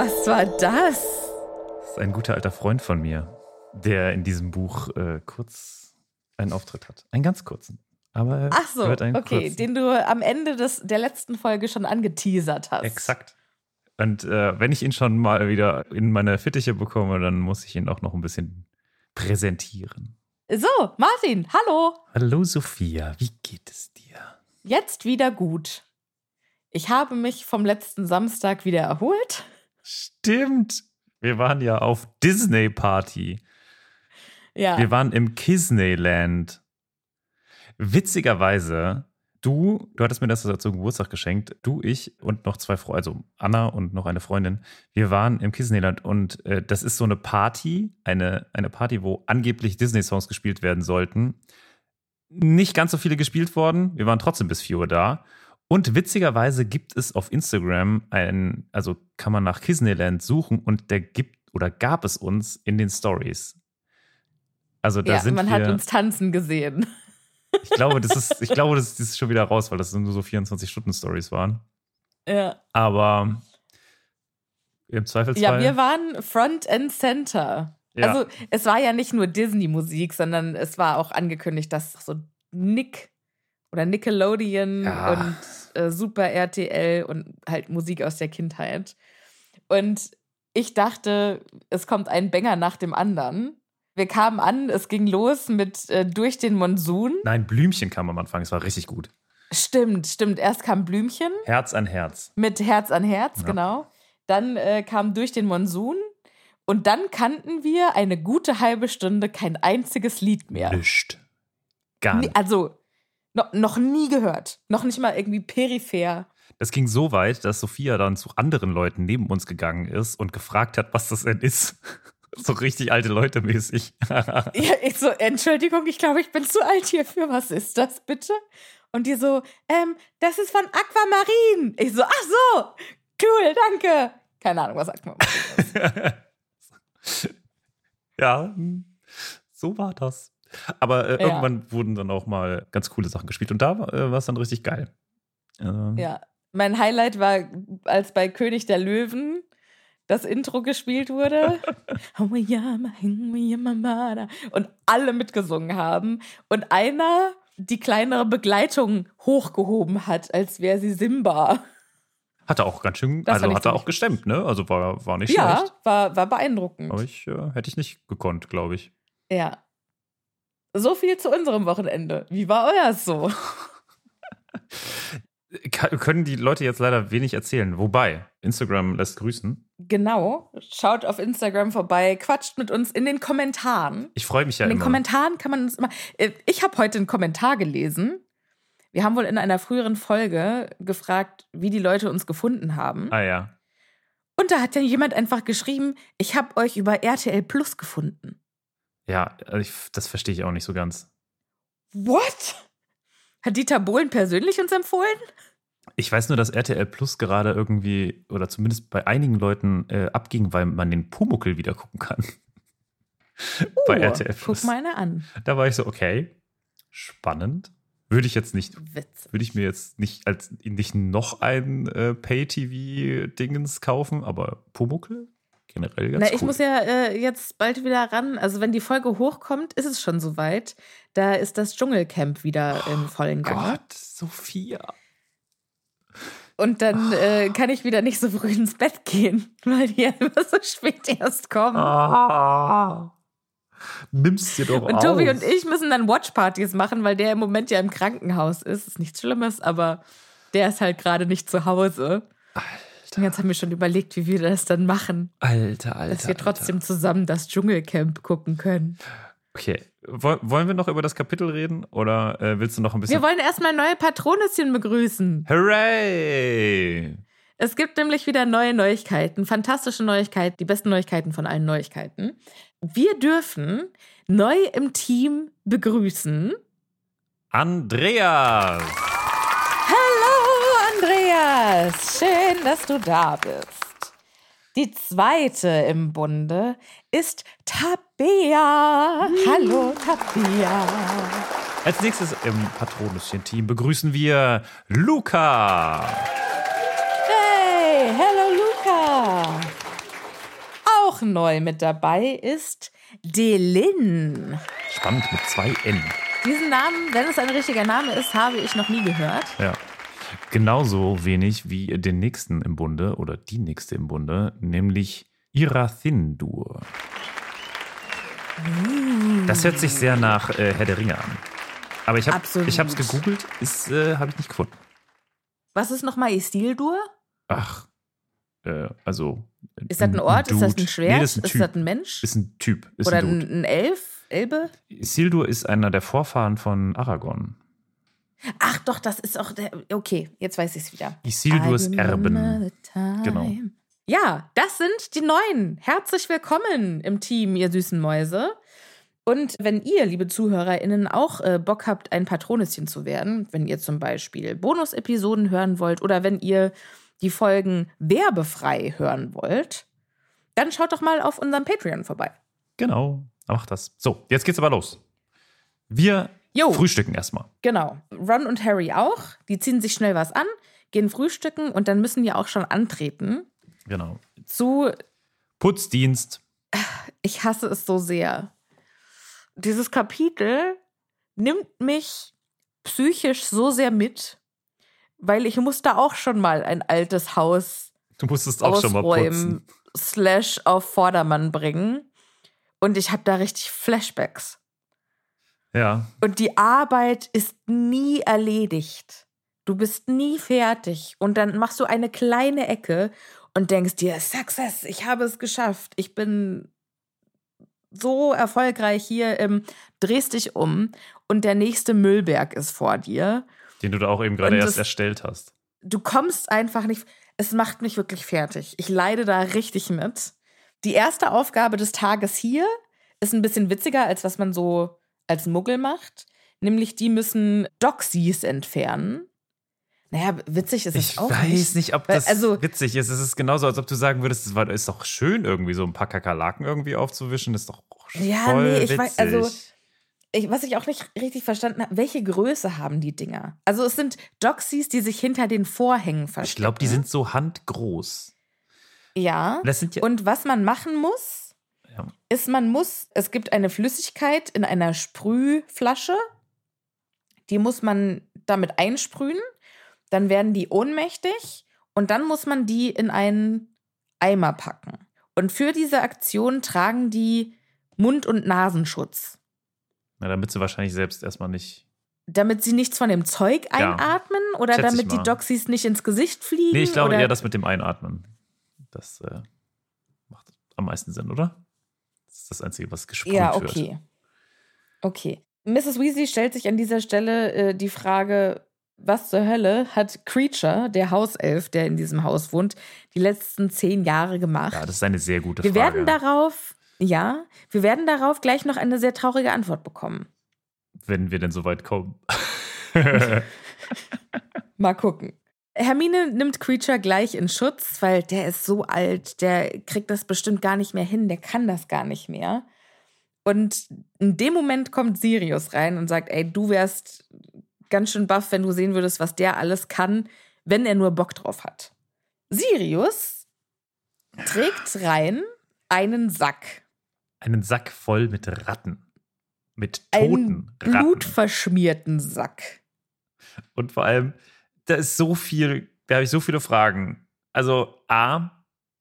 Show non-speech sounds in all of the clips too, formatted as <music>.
Was war das? Das ist ein guter alter Freund von mir, der in diesem Buch äh, kurz einen Auftritt hat. Einen ganz kurzen. Aber Ach so, okay, kurzen. den du am Ende des, der letzten Folge schon angeteasert hast. Exakt. Und äh, wenn ich ihn schon mal wieder in meine Fittiche bekomme, dann muss ich ihn auch noch ein bisschen präsentieren. So, Martin, hallo. Hallo Sophia, wie geht es dir? Jetzt wieder gut. Ich habe mich vom letzten Samstag wieder erholt. Stimmt. Wir waren ja auf Disney Party. Ja. Wir waren im Disneyland. Witzigerweise, du, du hattest mir das zum Geburtstag geschenkt, du, ich und noch zwei Freunde, also Anna und noch eine Freundin, wir waren im Disneyland und äh, das ist so eine Party, eine, eine Party, wo angeblich Disney-Songs gespielt werden sollten. Nicht ganz so viele gespielt worden, wir waren trotzdem bis 4 Uhr da. Und witzigerweise gibt es auf Instagram ein, also kann man nach Disneyland suchen und der gibt oder gab es uns in den Stories. Also da ja, sind man wir, hat uns tanzen gesehen. <laughs> ich glaube, das ist, ich glaube, <laughs> das ist schon wieder raus, weil das nur so 24-Stunden-Stories waren. Ja. Aber im Zweifelsfall. ja, wir waren Front and Center. Ja. Also es war ja nicht nur Disney-Musik, sondern es war auch angekündigt, dass so Nick oder Nickelodeon Ja. und äh, Super RTL und halt Musik aus der Kindheit. Und ich dachte, es kommt ein Banger nach dem anderen. Wir kamen an, es ging los mit äh, Durch den Monsun. Nein, Blümchen kam am Anfang, es war richtig gut. Stimmt, stimmt. Erst kam Blümchen Herz an Herz. mit Herz an Herz, Ja. genau. Dann äh, kam Durch den Monsun. Und dann kannten wir eine gute halbe Stunde kein einziges Lied mehr. Nischt. Gar nicht. Also, no, noch nie gehört. Noch nicht mal irgendwie peripher. Das ging so weit, dass Sophia dann zu anderen Leuten neben uns gegangen ist und gefragt hat, was das denn ist. <laughs> So richtig alte Leute mäßig. <laughs> Ja, ich so, Entschuldigung, ich glaube, ich bin zu alt hierfür. Was ist das bitte? Und die so, ähm, das ist von Aquamarin. Ich so, ach so, cool, danke. Keine Ahnung, was Aquamarin ist. <laughs> ja, so war das. Aber äh, Ja. irgendwann wurden dann auch mal ganz coole Sachen gespielt und da äh, war es dann richtig geil. Ähm, Ja, mein Highlight war, als bei König der Löwen das Intro gespielt wurde. <laughs> und alle mitgesungen haben. Und einer die kleinere Begleitung hochgehoben hat, als wäre sie Simba. Hat er auch ganz schön, Das also hat er auch gestemmt, ne? Also war, war nicht Ja, schlecht. war, war beeindruckend. Aber ich äh, hätte ich nicht gekonnt, glaube ich. Ja. So viel zu unserem Wochenende. Wie war euers so? Können die Leute jetzt leider wenig erzählen. Wobei, Instagram lässt grüßen. Genau. Schaut auf Instagram vorbei, quatscht mit uns in den Kommentaren. Ich freue mich ja in den immer. Kommentaren kann man uns immer. Äh, Ich habe heute einen Kommentar gelesen Wir haben wohl in einer früheren Folge gefragt, wie die Leute uns gefunden haben. Ah ja. Und da hat dann jemand einfach geschrieben, ich habe euch über RTL Plus gefunden. Ja, also ich, das verstehe ich auch nicht so ganz. What? Hat Dieter Bohlen persönlich uns empfohlen? Ich weiß nur, dass RTL Plus gerade irgendwie, oder zumindest bei einigen Leuten äh, abging, weil man den Pumuckel wieder gucken kann. <laughs> bei Uh, RTL Plus. Guck mal eine an. Da war ich so, okay, spannend. Würde ich jetzt nicht, Witz. würde ich mir jetzt nicht als nicht noch ein äh, Pay-TV-Dingens kaufen, aber Pumuckel generell ganz Na, ich cool. muss ja äh, jetzt bald wieder ran. Also, wenn die Folge hochkommt, ist es schon soweit. Da ist das Dschungelcamp wieder im vollen Gange. Gott, Sophia. Und dann äh, kann ich wieder nicht so früh ins Bett gehen, <laughs> weil die ja immer so spät erst kommen. Ah. Nimm's dir doch Und auf. Tobi und ich müssen dann Watchpartys machen, weil der im Moment ja im Krankenhaus ist. Ist nichts Schlimmes, aber der ist halt gerade nicht zu Hause. Und jetzt haben wir schon überlegt, wie wir das dann machen, Alter, Alter. dass wir trotzdem zusammen das Dschungelcamp gucken können. Alter. Okay. Woll- Wollen wir noch über das Kapitel reden oder äh, willst du noch ein bisschen. Wir wollen erstmal neue Patronüschen begrüßen. Hooray! Es gibt nämlich wieder neue Neuigkeiten, fantastische Neuigkeiten, die besten Neuigkeiten von allen Neuigkeiten. Wir dürfen neu im Team begrüßen. Andreas! Andreas, schön, dass du da bist. Die zweite im Bunde ist Tabea. Hallo Tabea. Als nächstes im Patronuschen-Team begrüßen wir Luca. Hey, hello Luca. Auch neu mit dabei ist Delin. Spannend mit zwei N. Diesen Namen, wenn es ein richtiger Name ist, habe ich noch nie gehört. Ja. Genauso wenig wie den nächsten im Bunde oder die nächste im Bunde, nämlich Irathindur. Das hört sich sehr nach äh, Herr der Ringe an. Aber ich habe es gegoogelt, ist äh, habe ich nicht gefunden. Was ist nochmal Isildur? Ach, äh, also Ist das ein Ort? Ist das ein Schwert? Nee, das ist ein Typ. das ein Mensch? Ist ein Typ. Ist Oder ein ein, ein Elf? Elbe? Isildur ist einer der Vorfahren von Aragorn. Ach doch, das ist auch der. Okay, jetzt weiß ich es wieder. Isildurs Erben. Genau. Ja, das sind die Neuen. Herzlich willkommen im Team, ihr süßen Mäuse. Und wenn ihr, liebe ZuhörerInnen, auch äh, Bock habt, ein Patroneschen zu werden, wenn ihr zum Beispiel Bonus-Episoden hören wollt oder wenn ihr die Folgen werbefrei hören wollt, dann schaut doch mal auf unserem Patreon vorbei. Genau, macht das. So, jetzt geht's aber los. Wir Jo. frühstücken erstmal. Genau. Ron und Harry auch. Die ziehen sich schnell was an, gehen frühstücken und dann müssen die auch schon antreten Genau. zu Putzdienst. ich hasse es so sehr. Dieses Kapitel nimmt mich psychisch so sehr mit, weil ich musste auch schon mal ein altes Haus Du musstest auch schon mal putzen. slash auf Vordermann bringen. Und ich habe da richtig Flashbacks. Ja. Und die Arbeit ist nie erledigt. Du bist nie fertig. Und dann machst du eine kleine Ecke und denkst dir, Success, ich habe es geschafft. Ich bin so erfolgreich hier, ähm, drehst dich um und der nächste Müllberg ist vor dir. Den du da auch eben gerade erst das- erstellt hast. Du kommst einfach nicht, es macht mich wirklich fertig. Ich leide da richtig mit. Die erste Aufgabe des Tages hier ist ein bisschen witziger, als was man so als Muggel macht. Nämlich, die müssen Doxies entfernen. Naja, witzig ist es Ich auch weiß nicht. nicht, ob Weil, das also- witzig ist. Es ist genauso, als ob du sagen würdest, es war- ist doch schön, irgendwie so ein paar Kakerlaken irgendwie aufzuwischen. Das ist doch Ja, voll nee, ich witzig. weiß- also- Ich, was ich auch nicht richtig verstanden habe, welche Größe haben die Dinger? Also es sind Doxies, die sich hinter den Vorhängen verstecken. ich glaube, die sind so handgroß. Ja. Ja. Und was man machen muss, Ja. ist, man muss, es gibt eine Flüssigkeit in einer Sprühflasche, die muss man damit einsprühen, dann werden die ohnmächtig und dann muss man die in einen Eimer packen. Und für diese Aktion tragen die Mund- und Nasenschutz, Na, damit sie wahrscheinlich selbst erstmal nicht. damit sie nichts von dem Zeug Ja. einatmen oder Schätze ich damit die. Doxys nicht ins Gesicht fliegen. Nee, ich glaube oder eher das mit dem Einatmen. Das äh, macht am meisten Sinn, oder? Das ist das Einzige, was gesprüht Ja, wird. okay. Okay. Mrs. Weasley stellt sich an dieser Stelle äh, die Frage, was zur Hölle hat Creature, der Hauself, der in diesem Haus wohnt, die letzten zehn Jahre gemacht? Ja, das ist eine sehr gute wir Frage. werden darauf, ja, wir werden darauf gleich noch eine sehr traurige Antwort bekommen. Wenn wir denn so weit kommen. <laughs> Mal gucken. Hermine nimmt Creature gleich in Schutz, weil der ist so alt, der kriegt das bestimmt gar nicht mehr hin, der kann das gar nicht mehr. Und in dem Moment kommt Sirius rein und sagt, ey, du wärst ganz schön baff, wenn du sehen würdest, was der alles kann, wenn er nur Bock drauf hat. Sirius trägt rein einen Sack. Einen Sack voll mit Ratten. Mit Einen toten Ratten. blutverschmierten Sack. Und vor allem, da ist so viel, da habe ich so viele Fragen. Also, A,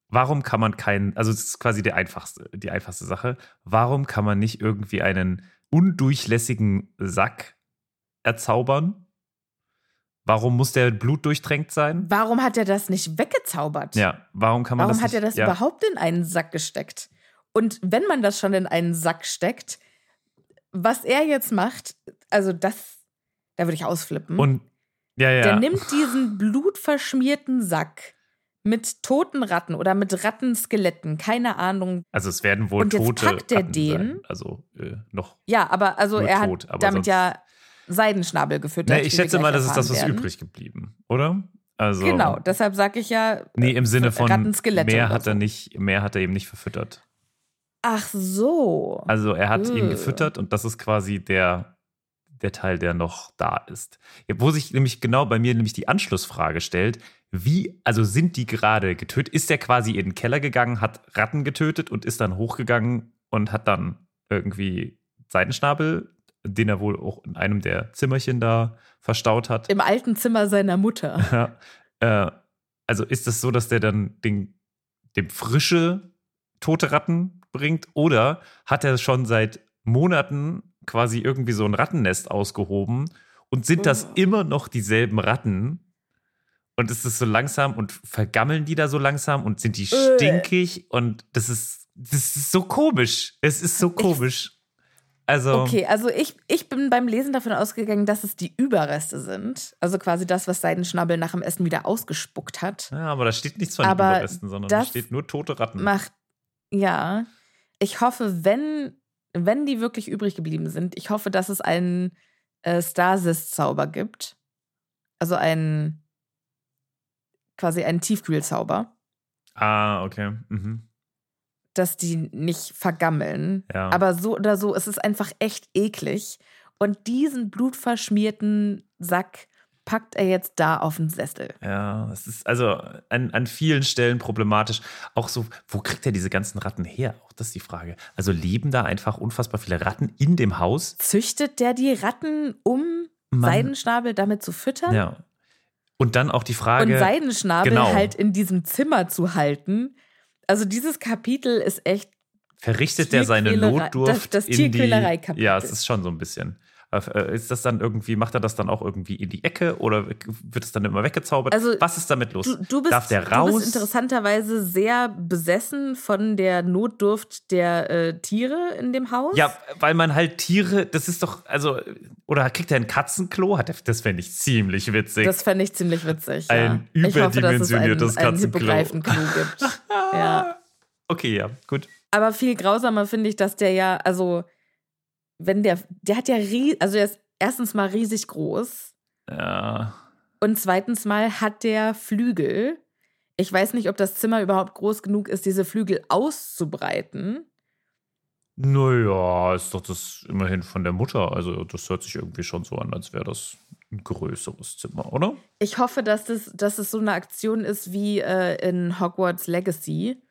warum kann man keinen, also das ist quasi die einfachste, die einfachste Sache, warum kann man nicht irgendwie einen undurchlässigen Sack erzaubern? Warum muss der blutdurchtränkt sein? Warum hat er das nicht weggezaubert? Ja, warum kann man Warum das hat nicht, er das ja. überhaupt in einen Sack gesteckt? Und wenn man das schon in einen Sack steckt, was er jetzt macht, also das, da würde ich ausflippen. Und, ja, ja. Der nimmt diesen blutverschmierten Sack mit toten Ratten oder mit Rattenskeletten, keine Ahnung. also es werden wohl Und jetzt tote packt er Ratten den- sein. Also äh, noch. Ja, aber also er hat tot, aber damit sonst- ja Seidenschnabel gefüttert. Nee, ich schätze mal, das ist das, was werden. übrig geblieben, oder? Also, Genau, deshalb sage ich ja. Nee, im Sinne von Rattenskelette mehr hat er so. nicht, mehr hat er eben nicht verfüttert. Ach so. Also er hat ihn Äh. gefüttert und das ist quasi der, der Teil, der noch da ist. Wo sich nämlich genau bei mir nämlich die Anschlussfrage stellt, wie, also sind die gerade getötet? Ist der quasi in den Keller gegangen, hat Ratten getötet und ist dann hochgegangen und hat dann irgendwie Seidenschnabel, den er wohl auch in einem der Zimmerchen da verstaut hat. Im alten Zimmer seiner Mutter. <laughs> Ja. Äh, also ist das so, dass der dann den, dem frische tote Ratten bringt? Oder hat er schon seit Monaten quasi irgendwie so ein Rattennest ausgehoben und sind das Oh. immer noch dieselben Ratten? Und ist es so langsam und vergammeln die da so langsam und sind die Äh. stinkig? Und das ist, das ist so komisch. Es ist so komisch. Also, Okay, also ich, ich bin beim Lesen davon ausgegangen, dass es die Überreste sind. Also quasi das, was Seidenschnabel nach dem Essen wieder ausgespuckt hat. ja, aber da steht nichts von Aber den Überresten, sondern da steht nur tote Ratten. Macht, ja. Ich hoffe, wenn, wenn die wirklich übrig geblieben sind, ich hoffe, dass es einen äh, Stasis-Zauber gibt. Also einen, quasi einen Tiefkühlzauber, Ah, okay. Mhm. dass die nicht vergammeln. Ja. Aber so oder so, es ist einfach echt eklig. Und diesen blutverschmierten Sack packt er jetzt da auf den Sessel. Ja, es ist also an, an vielen Stellen problematisch. Auch so, wo kriegt er diese ganzen Ratten her? Auch das ist die Frage. Also leben da einfach unfassbar viele Ratten in dem Haus? Züchtet der die Ratten, um Mann. Seidenschnabel damit zu füttern? Ja. Und dann auch die Frage. und Seidenschnabel genau. halt in diesem Zimmer zu halten. Also dieses Kapitel ist echt verrichtet der seine Notdurft das- das Tierquälerei-Kapitel. Ja, es ist schon so ein bisschen. Äh, Ist das dann irgendwie, macht er das dann auch irgendwie in die Ecke oder wird es dann immer weggezaubert? Also, Was ist damit los? Du, du, bist, Darf der du raus? bist interessanterweise sehr besessen von der Notdurft der äh, Tiere in dem Haus. Ja, weil man halt Tiere, das ist doch, also, oder kriegt er ein Katzenklo? Hat er, das fände ich ziemlich witzig. Das fände ich ziemlich witzig. Ein ja. Ich hoffe, dass es ein, überdimensioniertes ein Katzenklo. Hippogreifenklo gibt. <laughs> ja. okay, ja, gut. Aber viel grausamer finde ich, dass der ja, also, wenn der, der hat ja, rie also der ist erstens mal riesig groß Ja. und zweitens mal hat der Flügel. Ich weiß nicht, ob das Zimmer überhaupt groß genug ist, diese Flügel auszubreiten. Naja, ist doch das immerhin von der Mutter. Also, das hört sich irgendwie schon so an, als wäre das ein größeres Zimmer, oder? Ich hoffe, dass, das, dass es so eine Aktion ist wie äh, in Hogwarts Legacy,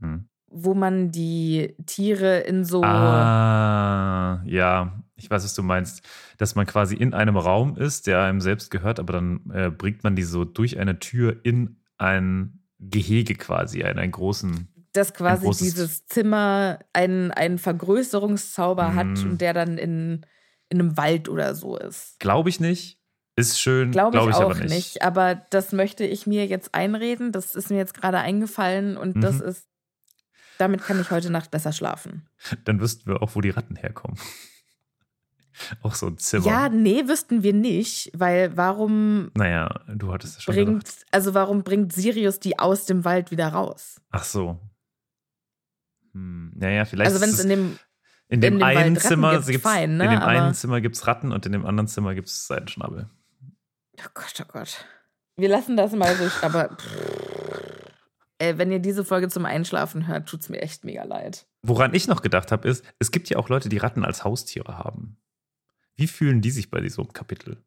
Hm. Wo man die Tiere in so. Ah, ja, ich weiß, was du meinst. Dass man quasi in einem Raum ist, der einem selbst gehört, aber dann äh, bringt man die so durch eine Tür in ein Gehege quasi, in einen großen. dass quasi dieses Zimmer einen, einen Vergrößerungszauber hat Mm. und der dann in, in einem Wald oder so ist. Glaube ich nicht. Ist schön, Glaube glaube ich, ich, auch aber nicht. nicht. Aber das möchte ich mir jetzt einreden. Das ist mir jetzt gerade eingefallen und das Mhm. ist. Damit kann ich heute Nacht besser schlafen. Dann wüssten wir auch, wo die Ratten herkommen. <laughs> Auch so ein Zimmer. Ja, nee, wüssten wir nicht, weil warum Naja, du hattest es schon bringt, gedacht. also warum bringt Sirius die aus dem Wald wieder raus? Ach so. Hm, naja, vielleicht Also wenn es es in dem, in dem in dem einen Zimmer gibt, gibt's, fein, ne, in dem einen Zimmer gibt's Ratten und in dem anderen Zimmer gibt's Seidenschnabel. oh Gott, oh Gott. Wir lassen das mal so, aber äh, wenn ihr diese Folge zum Einschlafen hört, tut's mir echt mega leid. Woran ich noch gedacht habe, ist, es gibt ja auch Leute, die Ratten als Haustiere haben. Wie fühlen die sich bei diesem Kapitel?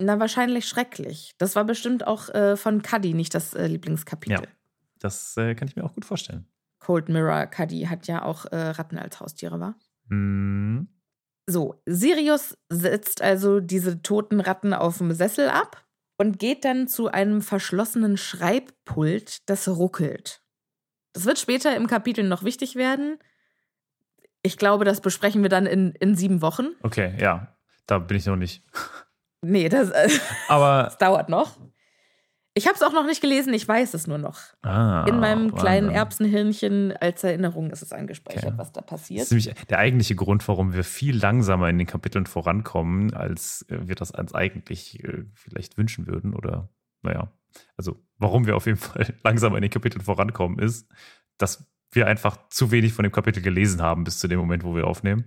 Na, wahrscheinlich schrecklich. Das war bestimmt auch äh, von Cuddy nicht das äh, Lieblingskapitel. Ja. Das äh, kann ich mir auch gut vorstellen. Cold Mirror Cuddy hat ja auch äh, Ratten als Haustiere, war. Hm. So, Sirius setzt also diese toten Ratten auf dem Sessel ab und geht dann zu einem verschlossenen Schreibpult, das ruckelt. Das wird später im Kapitel noch wichtig werden. Ich glaube, das besprechen wir dann in, in sieben Wochen. Okay, ja. Da bin ich noch nicht. Nee, das, äh, Aber <laughs> das dauert noch. Ich habe es auch noch nicht gelesen, ich weiß es nur noch. ah, In meinem kleinen Wahnsinn. Erbsenhirnchen als Erinnerung ist es angespeichert, Okay. was da Das passiert. ist nämlich der eigentliche Grund, warum wir viel langsamer in den Kapiteln vorankommen, als äh, wir das uns eigentlich äh, vielleicht wünschen würden. Oder, naja, also warum wir auf jeden <laughs> Fall langsamer in den Kapiteln vorankommen, ist, dass wir einfach zu wenig von dem Kapitel gelesen haben bis zu dem Moment, wo wir aufnehmen.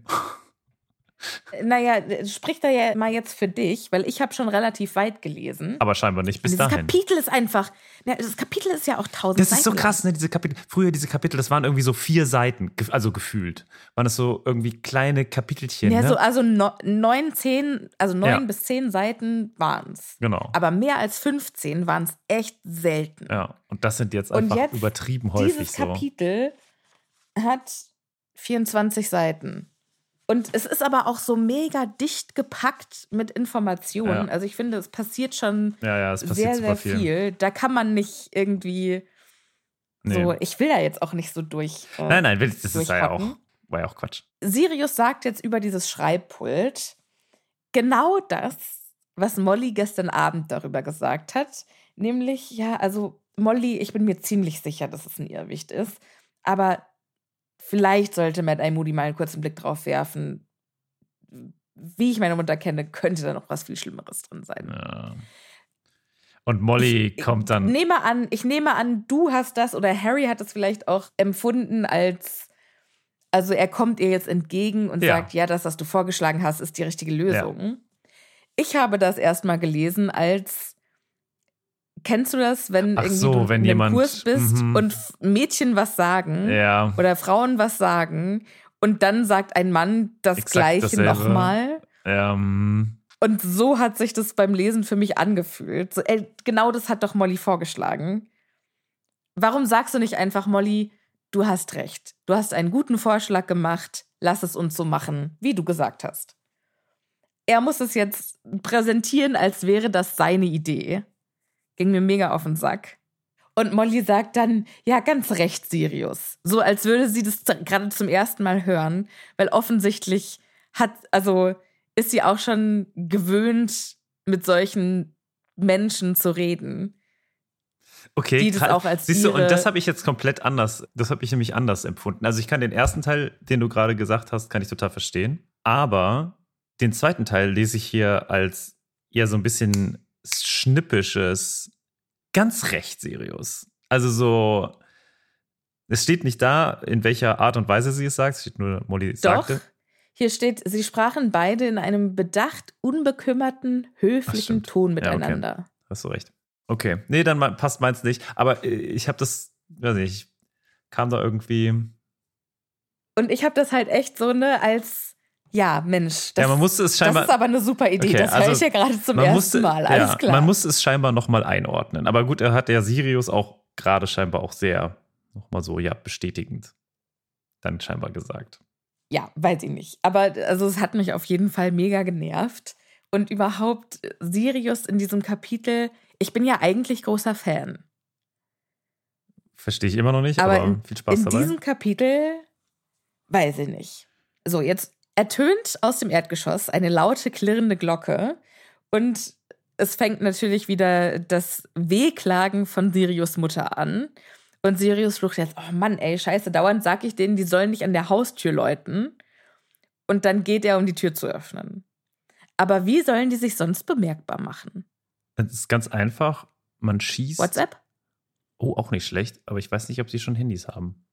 Naja, sprich da ja mal jetzt für dich, weil ich habe schon relativ weit gelesen. Aber scheinbar nicht bis dieses dahin. Kapitel ist einfach. Ja, das Kapitel ist ja auch tausend Das ist so Seiten krass, ne? Diese Kapitel. Früher diese Kapitel, das waren irgendwie so vier Seiten, also gefühlt. Waren das so irgendwie kleine Kapitelchen. Ja, ne? so, also no, neun, zehn, also neun Ja. bis zehn Seiten waren es. genau. Aber mehr als 15 waren es echt selten. ja, und das sind jetzt einfach jetzt übertrieben häufig Dieses so. Kapitel hat 24 Seiten. Und es ist aber auch so mega dicht gepackt mit Informationen. Ja. Also ich finde, es passiert schon Ja, ja, es passiert sehr, sehr viel. Da kann man nicht irgendwie Nee. so, ich will da jetzt auch nicht so durch. äh, Nein, nein, das ist ja auch, war ja auch Quatsch. Sirius sagt jetzt über dieses Schreibpult genau das, was Molly gestern Abend darüber gesagt hat. Nämlich, ja, also Molly, ich bin mir ziemlich sicher, dass es ein Irrwicht ist. Aber vielleicht sollte Matt I. Moody mal einen kurzen Blick drauf werfen. Wie ich meine Mutter kenne, könnte da noch was viel Schlimmeres drin sein. Ja. Und Molly Ich- kommt dann. Ich nehme an, ich nehme an, du hast das oder Harry hat es vielleicht auch empfunden als, also er kommt ihr jetzt entgegen und Ja. sagt, ja, das, was du vorgeschlagen hast, ist die richtige Lösung. Ich habe das erstmal gelesen als, kennst du das, wenn Ach irgendwie so, du wenn in einem jemand- Kurs bist mhm. und F- Mädchen was sagen Ja, oder Frauen was sagen und dann sagt ein Mann das Exakt Gleiche nochmal. ähm, Und so hat sich das beim Lesen für mich angefühlt. So, ey, genau das hat doch Molly vorgeschlagen. Warum sagst du nicht einfach, Molly, du hast recht. Du hast einen guten Vorschlag gemacht. Lass es uns so machen, wie du gesagt hast. Er muss es jetzt präsentieren, als wäre das seine Idee. Ging mir mega auf den Sack. Und Molly sagt dann, ja, ganz recht, Sirius. So als würde sie das gerade zum ersten Mal hören, weil offensichtlich hat, also ist sie auch schon gewöhnt, mit solchen Menschen zu reden. okay. Die das auch als Siehst du, und das habe ich jetzt komplett anders, das habe ich nämlich anders empfunden. Also ich kann den ersten Teil, den du gerade gesagt hast, kann ich total verstehen. Aber den zweiten Teil lese ich hier als eher so ein bisschen schnippisches, ganz recht Sirius. Also so, es steht nicht da, in welcher Art und Weise sie es sagt, es steht nur, Molly Doch. sagte. Hier steht, sie sprachen beide in einem bedacht, unbekümmerten, höflichen stimmt. Ton Ja, okay. miteinander. Hast du recht. Okay. Nee, dann passt meins nicht. Aber äh, ich habe das, weiß nicht, ich kam da irgendwie. Und ich habe das halt echt so, ne, als, ja, Mensch, das, ja, man musste es das scheinbar. ist aber eine super Idee. Okay, das höre also ich ja gerade zum ersten musste, Mal. Alles ja, klar. Man musste es scheinbar nochmal einordnen. Aber gut, er hat der Sirius auch gerade scheinbar auch sehr, nochmal so, ja, bestätigend dann scheinbar gesagt. Ja, weiß ich nicht. Aber also es hat mich auf jeden Fall mega genervt. Und überhaupt Sirius in diesem Kapitel, ich bin ja eigentlich großer Fan. Verstehe ich immer noch nicht, Aber aber, in- viel Spaß in dabei. diesem Kapitel weiß ich nicht. So, jetzt ertönt aus dem Erdgeschoss eine laute, klirrende Glocke und es fängt natürlich wieder das Wehklagen von Sirius Mutter an. Und Sirius flucht jetzt, oh Mann, ey, scheiße, dauernd sag ich denen, die sollen nicht an der Haustür läuten. und dann geht er, um die Tür zu öffnen. Aber wie sollen die sich sonst bemerkbar machen? Es ist ganz einfach. Man schießt. WhatsApp? Oh, auch nicht schlecht, aber ich weiß nicht, ob sie schon Handys haben.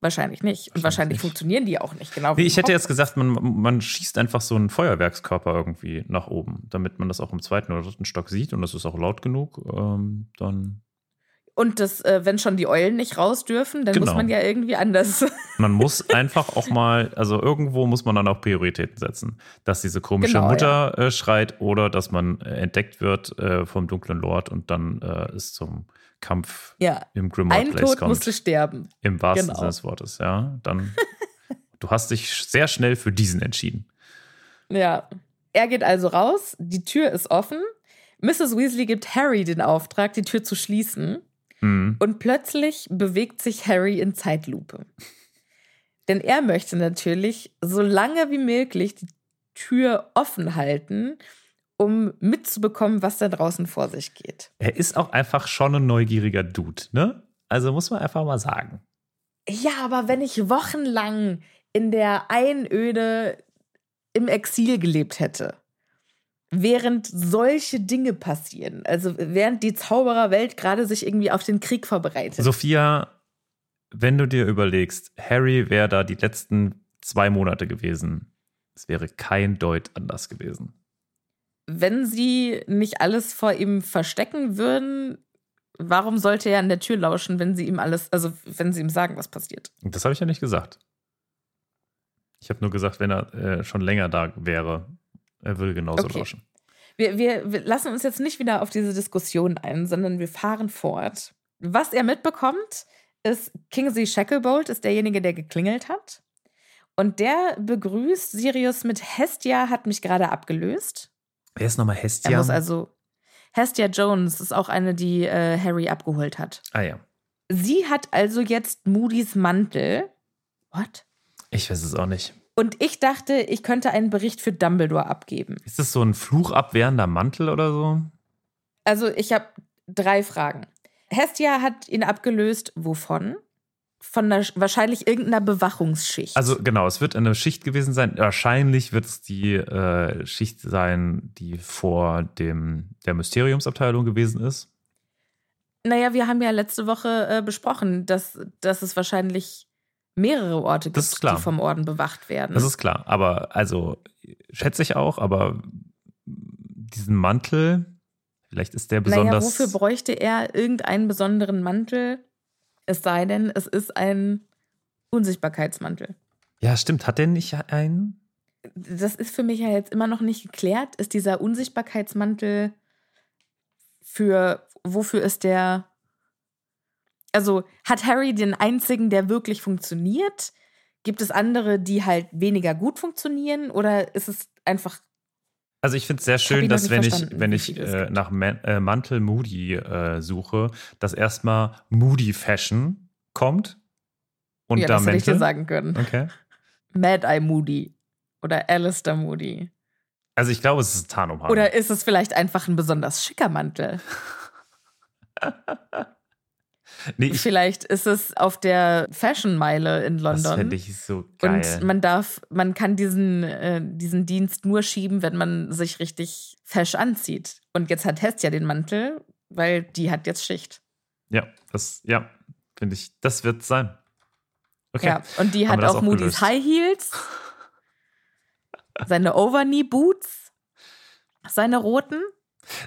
Wahrscheinlich nicht. Und Wahrscheinlich wahrscheinlich funktionieren die auch nicht, genau Nee, wie ich hätte jetzt gesagt, man, man schießt einfach so einen Feuerwerkskörper irgendwie nach oben, damit man das auch im zweiten oder dritten Stock sieht und das ist auch laut genug. Ähm, dann. Und das, äh, wenn schon die Eulen nicht raus dürfen, dann muss Genau. man ja irgendwie anders. <laughs> Man muss einfach auch mal, also irgendwo muss man dann auch Prioritäten setzen. Dass diese komische Genau, Mutter äh, schreit oder dass man äh, entdeckt wird äh, vom dunklen Lord und dann äh, es zum Kampf ja. im Grimmauld Ein Place Tod kommt. musste sterben. Im wahrsten Genau. Sinne des Wortes, ja. Dann. du hast dich sehr schnell für diesen entschieden. Ja. Er geht also raus, die Tür ist offen. Mrs. Weasley gibt Harry den Auftrag, die Tür zu schließen. Mhm. Und plötzlich bewegt sich Harry in Zeitlupe. Denn er möchte natürlich so lange wie möglich die Tür offen halten, um mitzubekommen, was da draußen vor sich geht. Er ist auch einfach schon ein neugieriger Dude, ne? Also muss man einfach mal sagen. Ja, aber wenn ich wochenlang in der Einöde im Exil gelebt hätte, während solche Dinge passieren, also während die Zaubererwelt gerade sich irgendwie auf den Krieg vorbereitet. Sophia, wenn du dir überlegst, Harry wäre da die letzten zwei Monate gewesen. Es wäre kein Deut anders gewesen. Wenn sie nicht alles vor ihm verstecken würden, warum sollte er an der Tür lauschen, wenn sie ihm alles, also wenn sie ihm sagen, was passiert? Das habe ich ja nicht gesagt. Ich habe nur gesagt, wenn er äh, schon länger da wäre, er würde genauso Okay. lauschen. Wir, wir, wir lassen uns jetzt nicht wieder auf diese Diskussion ein, sondern wir fahren fort. Was er mitbekommt, ist, Kingsley Shacklebolt ist derjenige, der geklingelt hat. Und der begrüßt Sirius mit Hestia hat mich gerade abgelöst. Wer ist nochmal Er Hestia? muss also. Hestia Jones ist auch eine, die äh, Harry abgeholt hat. ah ja. Sie hat also jetzt Moody's Mantel. What? Ich weiß es auch nicht. Und ich dachte, ich könnte einen Bericht für Dumbledore abgeben. Ist das so ein fluchabwehrender Mantel oder so? Also, ich habe drei Fragen. Hestia hat ihn abgelöst. Wovon? Von einer, wahrscheinlich irgendeiner Bewachungsschicht. Also genau, es wird eine Schicht gewesen sein. Wahrscheinlich wird es die äh, Schicht sein, die vor dem der Mysteriumsabteilung gewesen ist. naja, wir haben ja letzte Woche äh, besprochen, dass, dass es wahrscheinlich mehrere Orte gibt, die vom Orden bewacht werden. Das ist klar. Aber also schätze ich auch, aber diesen Mantel, vielleicht ist der naja, besonders. wofür bräuchte er irgendeinen besonderen Mantel? Es sei denn, es ist ein Unsichtbarkeitsmantel. ja, stimmt. Hat der nicht einen? das ist für mich ja jetzt immer noch nicht geklärt. Ist dieser Unsichtbarkeitsmantel für, wofür ist der? Also hat Harry den einzigen, der wirklich funktioniert? Gibt es andere, die halt weniger gut funktionieren? Oder ist es einfach, Also ich finde es sehr schön, dass wenn ich, wenn ich äh, nach Man äh, Mantel Moody äh, suche, dass erstmal Moody Fashion kommt und ja, da das hätte ich dir sagen können. Okay. Mad Eye Moody oder Alistair Moody. Also ich glaube, es ist Tarnumhang. Oder ist es vielleicht einfach ein besonders schicker Mantel? <laughs> nee, ich, Vielleicht ist es auf der Fashion-Meile in das London. fände ich so geil. Und man darf, man kann diesen, äh, diesen Dienst nur schieben, wenn man sich richtig fesch anzieht. Und jetzt hat Hestia den Mantel, weil die hat jetzt Schicht. ja, das, ja, finde ich, das wird sein. Okay. Ja, und die Haben hat das auch auch Moody's? High Heels, <laughs> seine Overknee-Boots, seine roten.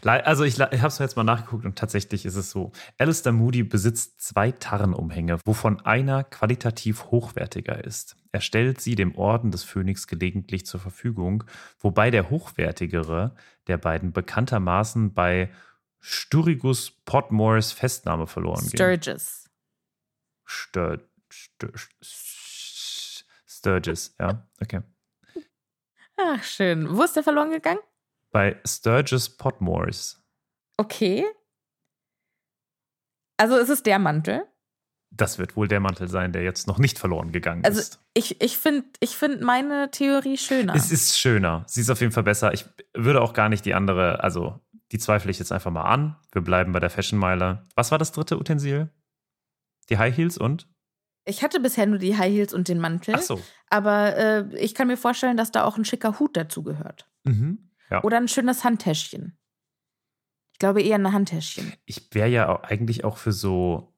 Also ich, ich habe es jetzt mal nachgeguckt und tatsächlich ist es so. Alistair Moody besitzt zwei Tarnumhänge, wovon einer qualitativ hochwertiger ist. Er stellt sie dem Orden des Phönix gelegentlich zur Verfügung, wobei der hochwertigere der beiden bekanntermaßen bei Sturrigus Podmores Festnahme verloren ging. Sturgis. Stur Stur Stur Sturgis, ja, okay. Ach, schön. Wo ist der verloren gegangen? Bei Sturgis Podmores. Okay. Also ist es der Mantel. Das wird wohl der Mantel sein, der jetzt noch nicht verloren gegangen Also ist. ich, ich finde ich find meine Theorie schöner. Es ist schöner. Sie ist auf jeden Fall besser. Ich würde auch gar nicht die andere, also die zweifle ich jetzt einfach mal an. Wir bleiben bei der Fashionmeile. Was war das dritte Utensil? Die High Heels und? Ich hatte bisher nur die High Heels und den Mantel. Ach so. Aber äh, ich kann mir vorstellen, dass da auch ein schicker Hut dazu gehört. Mhm. Ja. Oder ein schönes Handtäschchen. Ich glaube eher ein Handtäschchen. Ich wäre ja auch eigentlich auch für so,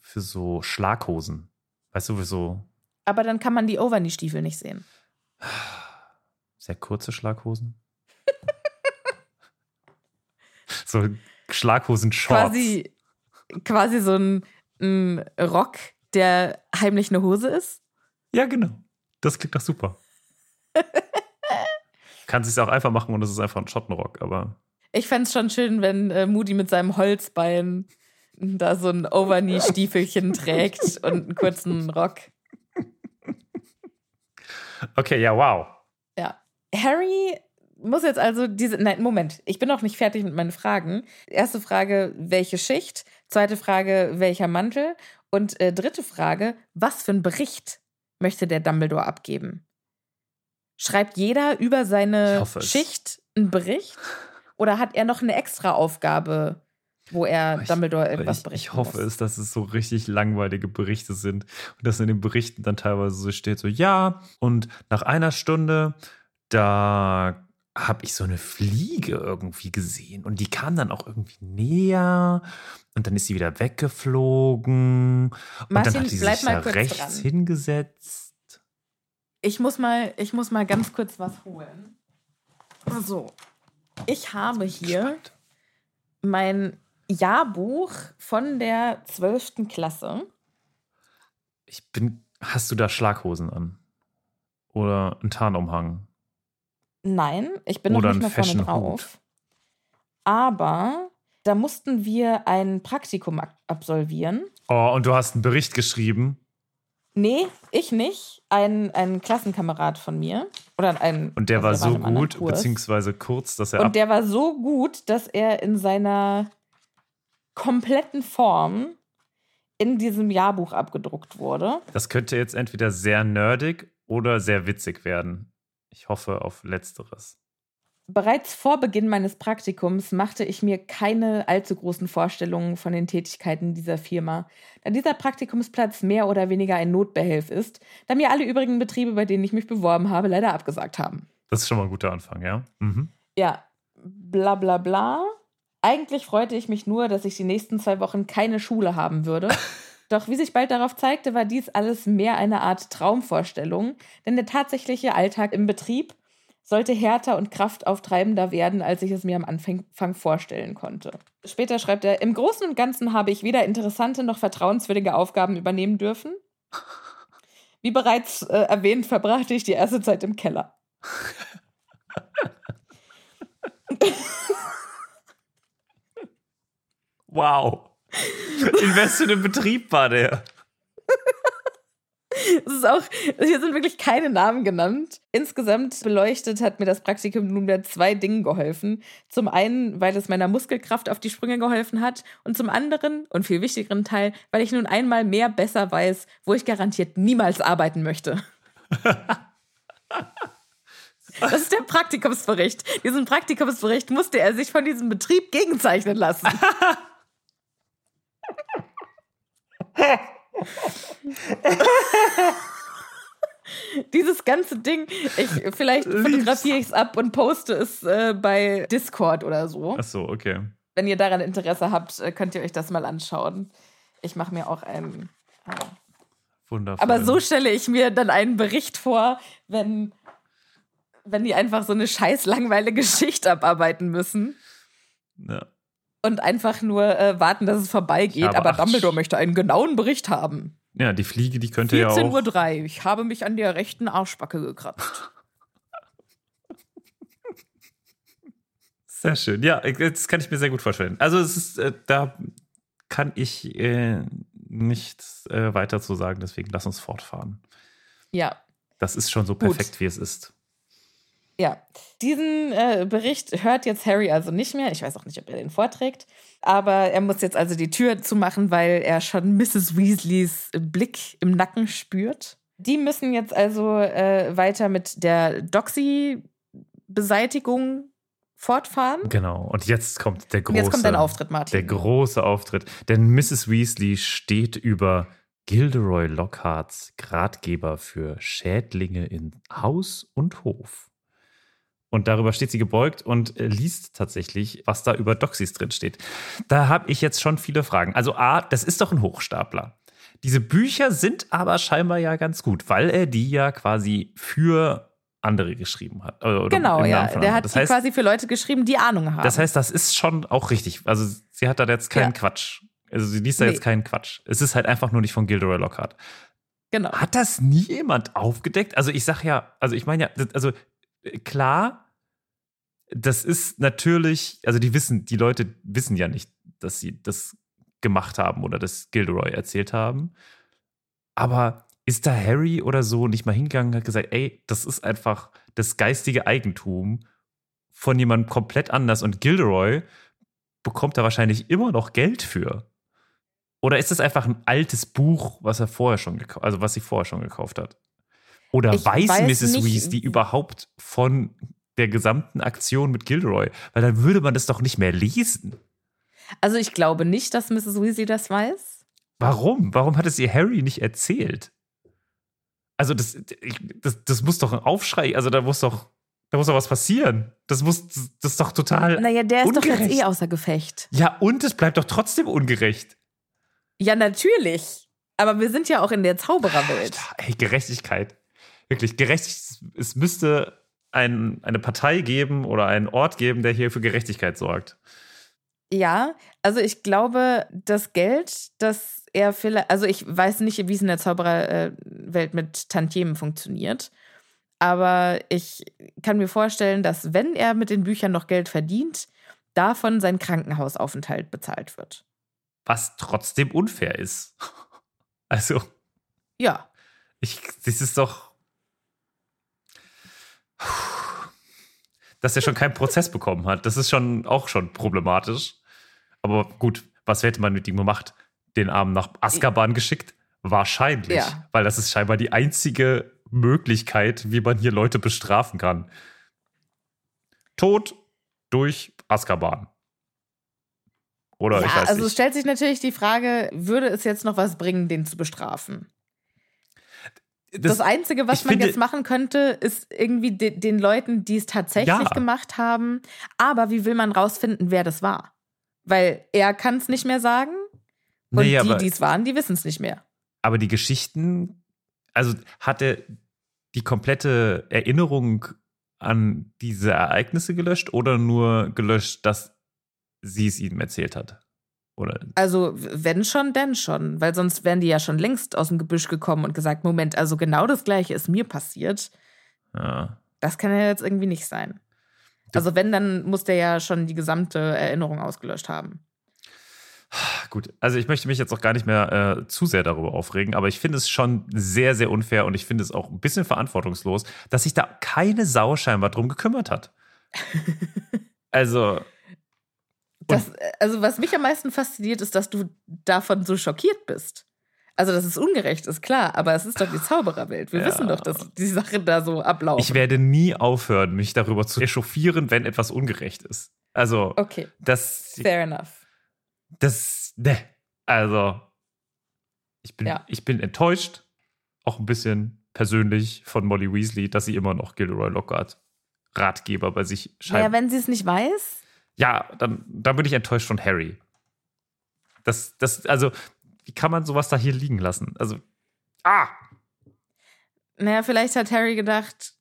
für so Schlaghosen. Weißt du, für so Aber dann kann man die Overknee-Stiefel nicht sehen. sehr kurze Schlaghosen. <laughs> so Schlaghosen-Shorts. Quasi, quasi so ein, ein Rock, der heimlich eine Hose ist. Ja, genau. Das klingt doch super. <laughs> Kann sich auch einfach machen und es ist einfach ein Schottenrock, aber Ich fände es schon schön, wenn äh, Moody mit seinem Holzbein da so ein Overknee-Stiefelchen <laughs> trägt und einen kurzen Rock. okay, ja, wow. Ja. Harry muss jetzt also diese. Nein, Moment. Ich bin noch nicht fertig mit meinen Fragen. Erste Frage: Welche Schicht? Zweite Frage: Welcher Mantel? Und äh, dritte Frage: Was für einen Bericht möchte der Dumbledore abgeben? Schreibt jeder über seine. Schicht einen Bericht? Oder hat er noch eine extra Aufgabe, wo er Ich- Dumbledore Aber irgendwas ich, hoffe muss? es, dass es so richtig langweilige Berichte sind und dass in den Berichten dann teilweise so steht, so ja, und nach einer Stunde, da habe ich so eine Fliege irgendwie gesehen und die kam dann auch irgendwie näher und dann ist sie wieder weggeflogen und Martin, dann hat sie sich da rechts dran. hingesetzt. Ich muss mal, ich muss mal ganz kurz was holen. So. Ich habe hier mein Jahrbuch von der 12. Klasse. Ich bin, hast du da Schlaghosen an? Oder einen Tarnumhang? Nein, ich bin Oder noch nicht mehr vorne drauf. Aber da mussten wir ein Praktikum ak- absolvieren. Oh, und du hast einen Bericht geschrieben Nee, ich nicht. Ein, ein Klassenkamerad von mir. Oder ein. und der also war so anderen gut, beziehungsweise kurz, dass er Und der war so gut, dass er in seiner kompletten Form in diesem Jahrbuch abgedruckt wurde. Das könnte jetzt entweder sehr nerdig oder sehr witzig werden. Ich hoffe auf Letzteres. Bereits vor Beginn meines Praktikums machte ich mir keine allzu großen Vorstellungen von den Tätigkeiten dieser Firma, da dieser Praktikumsplatz mehr oder weniger ein Notbehelf ist, da mir alle übrigen Betriebe, bei denen ich mich beworben habe, leider abgesagt haben. Das ist schon mal ein guter Anfang, ja? Mhm. Ja, bla bla bla. Eigentlich freute ich mich nur, dass ich die nächsten zwei Wochen keine Schule haben würde. <laughs> Doch wie sich bald darauf zeigte, war dies alles mehr eine Art Traumvorstellung, denn der tatsächliche Alltag im Betrieb sollte härter und kraftauftreibender werden, als ich es mir am Anfang vorstellen konnte. Später schreibt er, im Großen und Ganzen habe ich weder interessante noch vertrauenswürdige Aufgaben übernehmen dürfen. Wie bereits äh, erwähnt, verbrachte ich die erste Zeit im Keller. Wow. In was für einem Betrieb war der? <laughs> Es ist auch, hier sind wirklich keine Namen genannt. Insgesamt beleuchtet hat mir das Praktikum nunmehr zwei Dingen geholfen. Zum einen, weil es meiner Muskelkraft auf die Sprünge geholfen hat und zum anderen und viel wichtigeren Teil, weil ich nun einmal mehr besser weiß, wo ich garantiert niemals arbeiten möchte. <laughs> Das ist der Praktikumsbericht. Diesen Praktikumsbericht musste er sich von diesem Betrieb gegenzeichnen lassen. <laughs> <laughs> Dieses ganze Ding, ich, vielleicht fotografiere ich es ab und poste es äh, bei Discord oder so. Ach so, okay. Wenn ihr daran Interesse habt, äh, könnt ihr euch das mal anschauen. Ich mache mir auch einen. ah. Wundervoll. Aber so stelle ich mir dann einen Bericht vor, wenn, wenn die einfach so eine scheiß langweilige Geschichte abarbeiten müssen Ja. Und einfach nur äh, warten, dass es vorbeigeht. Aber acht Dumbledore möchte einen genauen Bericht haben. ja, die Fliege, die könnte ja auch. 14.03 Uhr. Ich habe mich an der rechten Arschbacke gekratzt. Sehr schön. Ja, das kann ich mir sehr gut vorstellen. Also es ist, äh, da kann ich äh, nichts äh, weiter zu sagen, deswegen lass uns fortfahren. Ja. Das ist schon so Gut. perfekt, wie es ist. Ja, diesen äh, Bericht hört jetzt Harry also nicht mehr. Ich weiß auch nicht, ob er den vorträgt. Aber er muss jetzt also die Tür zumachen, weil er schon Mrs. Weasleys Blick im Nacken spürt. Die müssen jetzt also äh, weiter mit der Doxy-Beseitigung fortfahren. Genau. Und jetzt kommt der Und große, jetzt kommt dein Auftritt, Martin. der große Auftritt. Denn Mrs. Weasley steht über Gilderoy Lockharts Ratgeber für Schädlinge in Haus und Hof. Und darüber steht sie gebeugt und äh, liest tatsächlich, was da über Doxys drin steht. Da habe ich jetzt schon viele Fragen. Also A, das ist doch ein Hochstapler. Diese Bücher sind aber scheinbar ja ganz gut, weil er die ja quasi für andere geschrieben hat. Oder genau, ja. Der hat das heißt, quasi für Leute geschrieben, die Ahnung haben. Das heißt, das ist schon auch richtig. Also sie hat da jetzt keinen ja. Quatsch. Also sie liest da nee. jetzt keinen Quatsch. Es ist halt einfach nur nicht von Gilderoy Lockhart. Genau. Hat das nie jemand aufgedeckt? Also ich sag ja, also ich meine ja, also klar, das ist natürlich, also die wissen, die Leute wissen ja nicht, dass sie das gemacht haben oder das Gilderoy erzählt haben. Aber ist da Harry oder so nicht mal hingegangen und hat gesagt, ey, das ist einfach das geistige Eigentum von jemandem komplett anders und Gilderoy bekommt da wahrscheinlich immer noch Geld für. Oder ist das einfach ein altes Buch, was er vorher schon gekauft, also was sie vorher schon gekauft hat? Oder ich weiß, weiß Mrs. nicht, Weasley überhaupt von der gesamten Aktion mit Gilderoy? Weil dann würde man das doch nicht mehr lesen. Also ich glaube nicht, dass Mrs. Weasley das weiß. Warum? Warum hat es ihr Harry nicht erzählt? Also das, das, das muss doch ein Aufschrei, also da muss doch, da muss doch was passieren. Das muss, das ist doch total. Naja, der ist ungerecht. doch jetzt eh außer Gefecht. Ja, und es bleibt doch trotzdem ungerecht. Ja, natürlich. Aber wir sind ja auch in der Zaubererwelt. Ey, Gerechtigkeit. Wirklich, Gerechtigkeit. Es müsste ein, eine Partei geben oder einen Ort geben, der hier für Gerechtigkeit sorgt. Ja, also ich glaube, das Geld, das er vielleicht, also ich weiß nicht, wie es in der Zaubererwelt mit Tantiemen funktioniert, aber ich kann mir vorstellen, dass wenn er mit den Büchern noch Geld verdient, davon sein Krankenhausaufenthalt bezahlt wird. Was trotzdem unfair ist. <laughs> Also. Ja. Ich, das ist doch. Dass er schon keinen Prozess bekommen hat, das ist schon auch schon problematisch. Aber gut, was hätte man mit ihm gemacht? Den Arm nach Azkaban geschickt? Wahrscheinlich. Ja. Weil das ist scheinbar die einzige Möglichkeit, wie man hier Leute bestrafen kann. Tod durch Azkaban. Oder ja, ich weiß also nicht. stellt sich natürlich die Frage, würde es jetzt noch was bringen, den zu bestrafen? Das, das Einzige, was man finde, jetzt machen könnte, ist irgendwie de, den Leuten, die es tatsächlich ja. gemacht haben. Aber wie will man rausfinden, wer das war? Weil er kann es nicht mehr sagen und nee, die, die es waren, die wissen es nicht mehr. Aber die Geschichten, also hat er die komplette Erinnerung an diese Ereignisse gelöscht oder nur gelöscht, dass sie es ihm erzählt hat? Oder? Also, wenn schon, denn schon. Weil sonst wären die ja schon längst aus dem Gebüsch gekommen und gesagt: Moment, also genau das Gleiche ist mir passiert. Ja. Das kann ja jetzt irgendwie nicht sein. Also wenn, dann muss der ja schon die gesamte Erinnerung ausgelöscht haben. Gut, also ich möchte mich jetzt auch gar nicht mehr äh, zu sehr darüber aufregen, aber ich finde es schon sehr, sehr unfair und ich finde es auch ein bisschen verantwortungslos, dass sich da keine Sau scheinbar drum gekümmert hat. <laughs> also. Das, also, was mich am meisten fasziniert, ist, dass du davon so schockiert bist. Also, dass es ungerecht ist, klar, aber es ist doch die Zaubererwelt. Wir ja. wissen doch, dass die Sachen da so ablaufen. Ich werde nie aufhören, mich darüber zu echauffieren, wenn etwas ungerecht ist. Also, okay. das. Fair enough. Das, ne. Also, ich bin, ja. ich bin enttäuscht, auch ein bisschen persönlich von Molly Weasley, dass sie immer noch Gilderoy Lockhart Ratgeber bei sich schreibt. Ja, wenn sie es nicht weiß? Ja, dann, dann bin ich enttäuscht von Harry. Das, das, also, wie kann man sowas da hier liegen lassen? Also, ah! Naja, vielleicht hat Harry gedacht,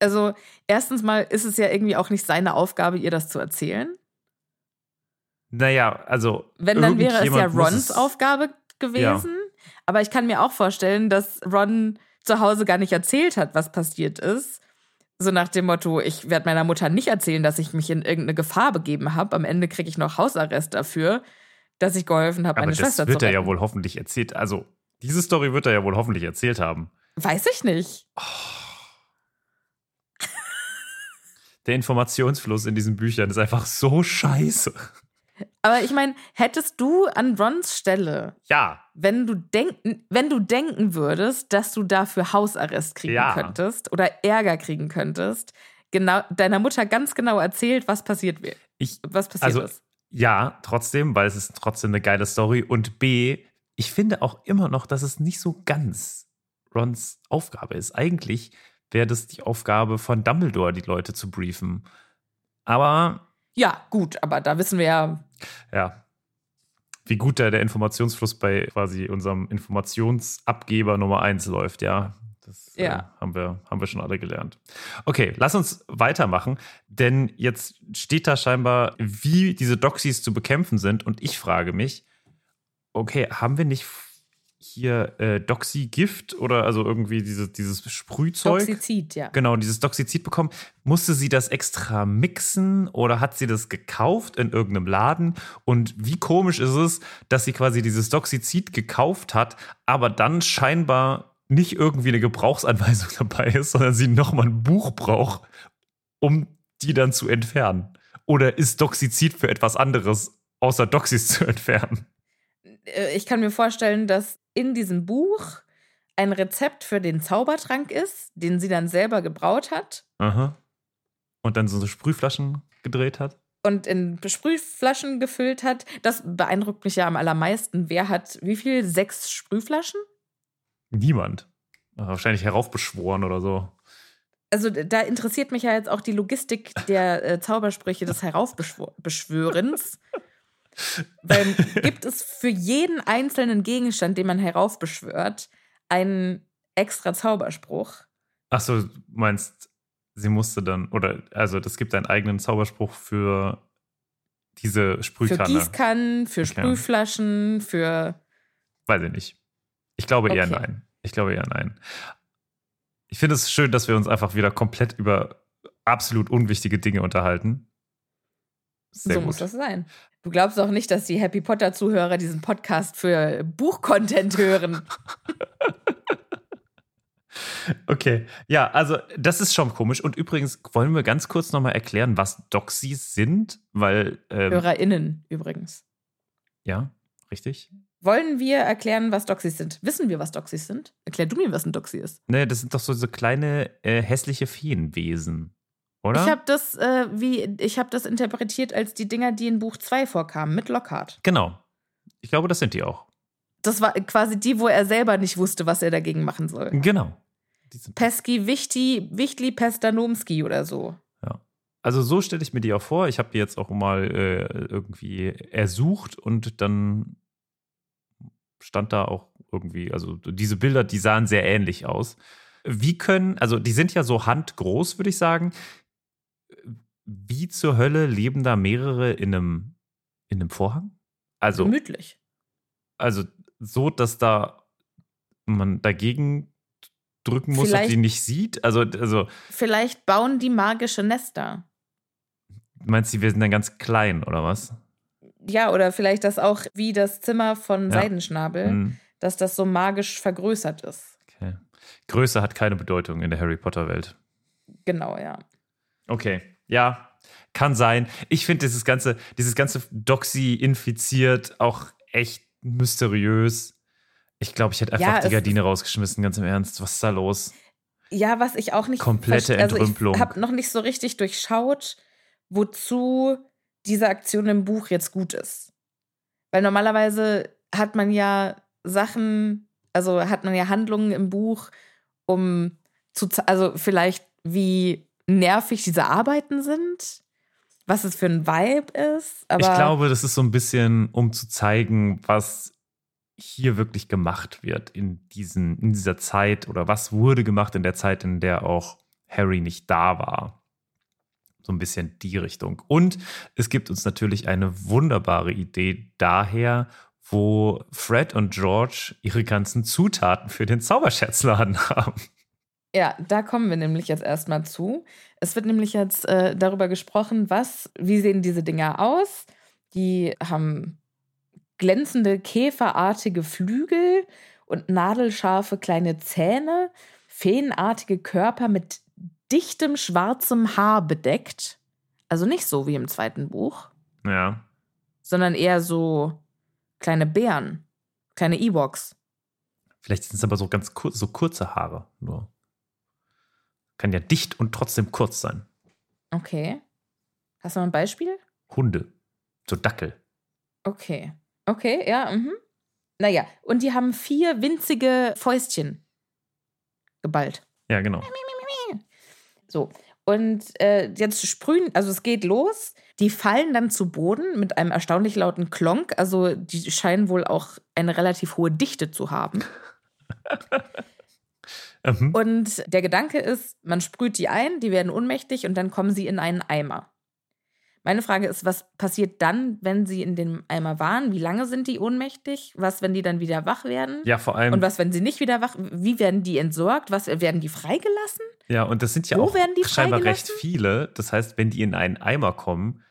also erstens mal ist es ja irgendwie auch nicht seine Aufgabe, ihr das zu erzählen. Naja, also. Wenn, dann wäre es ja Rons Aufgabe gewesen. Ja. Aber ich kann mir auch vorstellen, dass Ron zu Hause gar nicht erzählt hat, was passiert ist. So nach dem Motto, ich werde meiner Mutter nicht erzählen, dass ich mich in irgendeine Gefahr begeben habe. Am Ende kriege ich noch Hausarrest dafür dass ich geholfen habe, meine Aber Schwester zu Das wird er ja wohl hoffentlich erzählt. Also, diese Story wird er ja wohl hoffentlich erzählt haben. Weiß ich nicht. Oh. Der Informationsfluss in diesen Büchern ist einfach so scheiße. Aber ich meine, hättest du an Rons Stelle, ja. wenn du denken, wenn du denken würdest, dass du dafür Hausarrest kriegen ja. könntest oder Ärger kriegen könntest, genau deiner Mutter ganz genau erzählt, was passiert wird. Ich, was passiert also, ist. Ja, trotzdem, weil es ist trotzdem eine geile Story. Und B, ich finde auch immer noch, dass es nicht so ganz Rons Aufgabe ist. Eigentlich wäre das die Aufgabe von Dumbledore, die Leute zu briefen. Aber. Ja, gut, aber da wissen wir ja. Ja. Wie gut da der Informationsfluss bei quasi unserem Informationsabgeber Nummer eins läuft, ja. Das äh, ja. äh, haben, wir, haben wir schon alle gelernt. Okay, lass uns weitermachen, denn jetzt steht da scheinbar, wie diese Doxys zu bekämpfen sind. Und ich frage mich, okay, haben wir nicht hier äh, Doxy-Gift oder also irgendwie dieses, dieses Sprühzeug. Doxizid, ja. Genau, dieses Doxizid bekommen. Musste sie das extra mixen oder hat sie das gekauft in irgendeinem Laden? Und wie komisch ist es, dass sie quasi dieses Doxizid gekauft hat, aber dann scheinbar nicht irgendwie eine Gebrauchsanweisung <laughs> dabei ist, sondern sie nochmal ein Buch braucht, um die dann zu entfernen? Oder ist Doxizid für etwas anderes, außer Doxys zu <laughs> entfernen? Äh, ich kann mir vorstellen, dass in diesem Buch ein Rezept für den Zaubertrank ist, den sie dann selber gebraut hat. Aha. Und dann so Sprühflaschen gedreht hat. Und in Sprühflaschen gefüllt hat. Das beeindruckt mich ja am allermeisten. Wer hat wie viel? Sechs Sprühflaschen? Niemand. Wahrscheinlich heraufbeschworen oder so. Also da interessiert mich ja jetzt auch die Logistik der äh, Zaubersprüche des Heraufbeschwörens. Weil <laughs> gibt es für jeden einzelnen Gegenstand, den man heraufbeschwört, einen extra Zauberspruch? Ach so, meinst, sie musste dann, oder, also das gibt einen eigenen Zauberspruch für diese Sprühkanne. Für Gießkannen, für okay. Sprühflaschen, für. Weiß ich nicht. Ich glaube eher okay. nein. Ich glaube eher nein. Ich finde es schön, dass wir uns einfach wieder komplett über absolut unwichtige Dinge unterhalten. Sehr so gut. muss das sein. Du glaubst auch nicht, dass die Happy Potter-Zuhörer diesen Podcast für Buchcontent hören. <laughs> Okay, ja, also das ist schon komisch. Und übrigens wollen wir ganz kurz nochmal erklären, was Doxys sind, weil. Ähm, HörerInnen übrigens. Ja, richtig. Wollen wir erklären, was Doxys sind? Wissen wir, was Doxys sind? Erklär du mir, was ein Doxy ist. Nee, das sind doch so, so kleine äh, hässliche Feenwesen. Oder? Ich habe das, äh, wie, ich habe das interpretiert als die Dinger, die in Buch 2 vorkamen, mit Lockhart. Genau. Ich glaube, das sind die auch. Das war quasi die, wo er selber nicht wusste, was er dagegen machen soll. Genau. Pesky Wichti, Wichtli Pestanomski oder so. Ja. Also so stelle ich mir die auch vor. Ich habe die jetzt auch mal äh, irgendwie ersucht und dann stand da auch irgendwie, also diese Bilder, die sahen sehr ähnlich aus. Wie können, also die sind ja so handgroß, würde ich sagen wie zur Hölle leben da mehrere in einem, in einem Vorhang? Also. Gemütlich. Also so, dass da man dagegen drücken muss vielleicht, und die nicht sieht? Also, also. Vielleicht bauen die magische Nester. Meinst du, wir sind dann ganz klein, oder was? Ja, oder vielleicht das auch wie das Zimmer von ja. Seidenschnabel, mhm. dass das so magisch vergrößert ist. Okay. Größe hat keine Bedeutung in der Harry Potter-Welt. Genau, ja. Okay. Ja, kann sein. Ich finde dieses ganze, dieses ganze Doxy infiziert auch echt mysteriös. Ich glaube, ich hätte einfach ja, die Gardine rausgeschmissen, ganz im Ernst. Was ist da los? Ja, was ich auch nicht Komplette Entrümpelung. Also ich habe noch nicht so richtig durchschaut, wozu diese Aktion im Buch jetzt gut ist. Weil normalerweise hat man ja Sachen, also hat man ja Handlungen im Buch, um zu, also vielleicht wie nervig diese Arbeiten sind, was es für ein Vibe ist. ich glaube, das ist so ein bisschen, um zu zeigen, was hier wirklich gemacht wird in, diesen, in dieser Zeit oder was wurde gemacht in der Zeit, in der auch Harry nicht da war. So ein bisschen die Richtung. Und es gibt uns natürlich eine wunderbare Idee daher, wo Fred und George ihre ganzen Zutaten für den Zauberscherzladen <laughs> haben. Ja, da kommen wir nämlich jetzt erstmal zu. Es wird nämlich jetzt äh, darüber gesprochen, was, wie sehen diese Dinger aus? Die haben glänzende käferartige Flügel und nadelscharfe kleine Zähne, feenartige Körper mit dichtem schwarzem Haar bedeckt. Also nicht so wie im zweiten Buch. Ja. Sondern eher so kleine Bären, kleine Ewoks. Vielleicht sind es aber so ganz kur so kurze Haare nur. Kann ja dicht und trotzdem kurz sein. Okay. Hast du mal ein Beispiel? Hunde. So Dackel. Okay. Okay, ja, mhm. Naja, und die haben vier winzige Fäustchen geballt. Ja, genau. So. Und äh, jetzt sprühen, also es geht los. Die fallen dann zu Boden mit einem erstaunlich lauten Klonk. Also die scheinen wohl auch eine relativ hohe Dichte zu haben. <laughs> Mhm. Und der Gedanke ist, man sprüht die ein, die werden ohnmächtig und dann kommen sie in einen Eimer. Meine Frage ist, was passiert dann, wenn sie in dem Eimer waren? Wie lange sind die ohnmächtig? Was, wenn die dann wieder wach werden? Ja, vor allem. Und was, wenn sie nicht wieder wach? Wie werden die entsorgt? Was werden die freigelassen? Ja, und das sind ja Wo auch scheinbar recht viele. Das heißt, wenn die in einen Eimer kommen,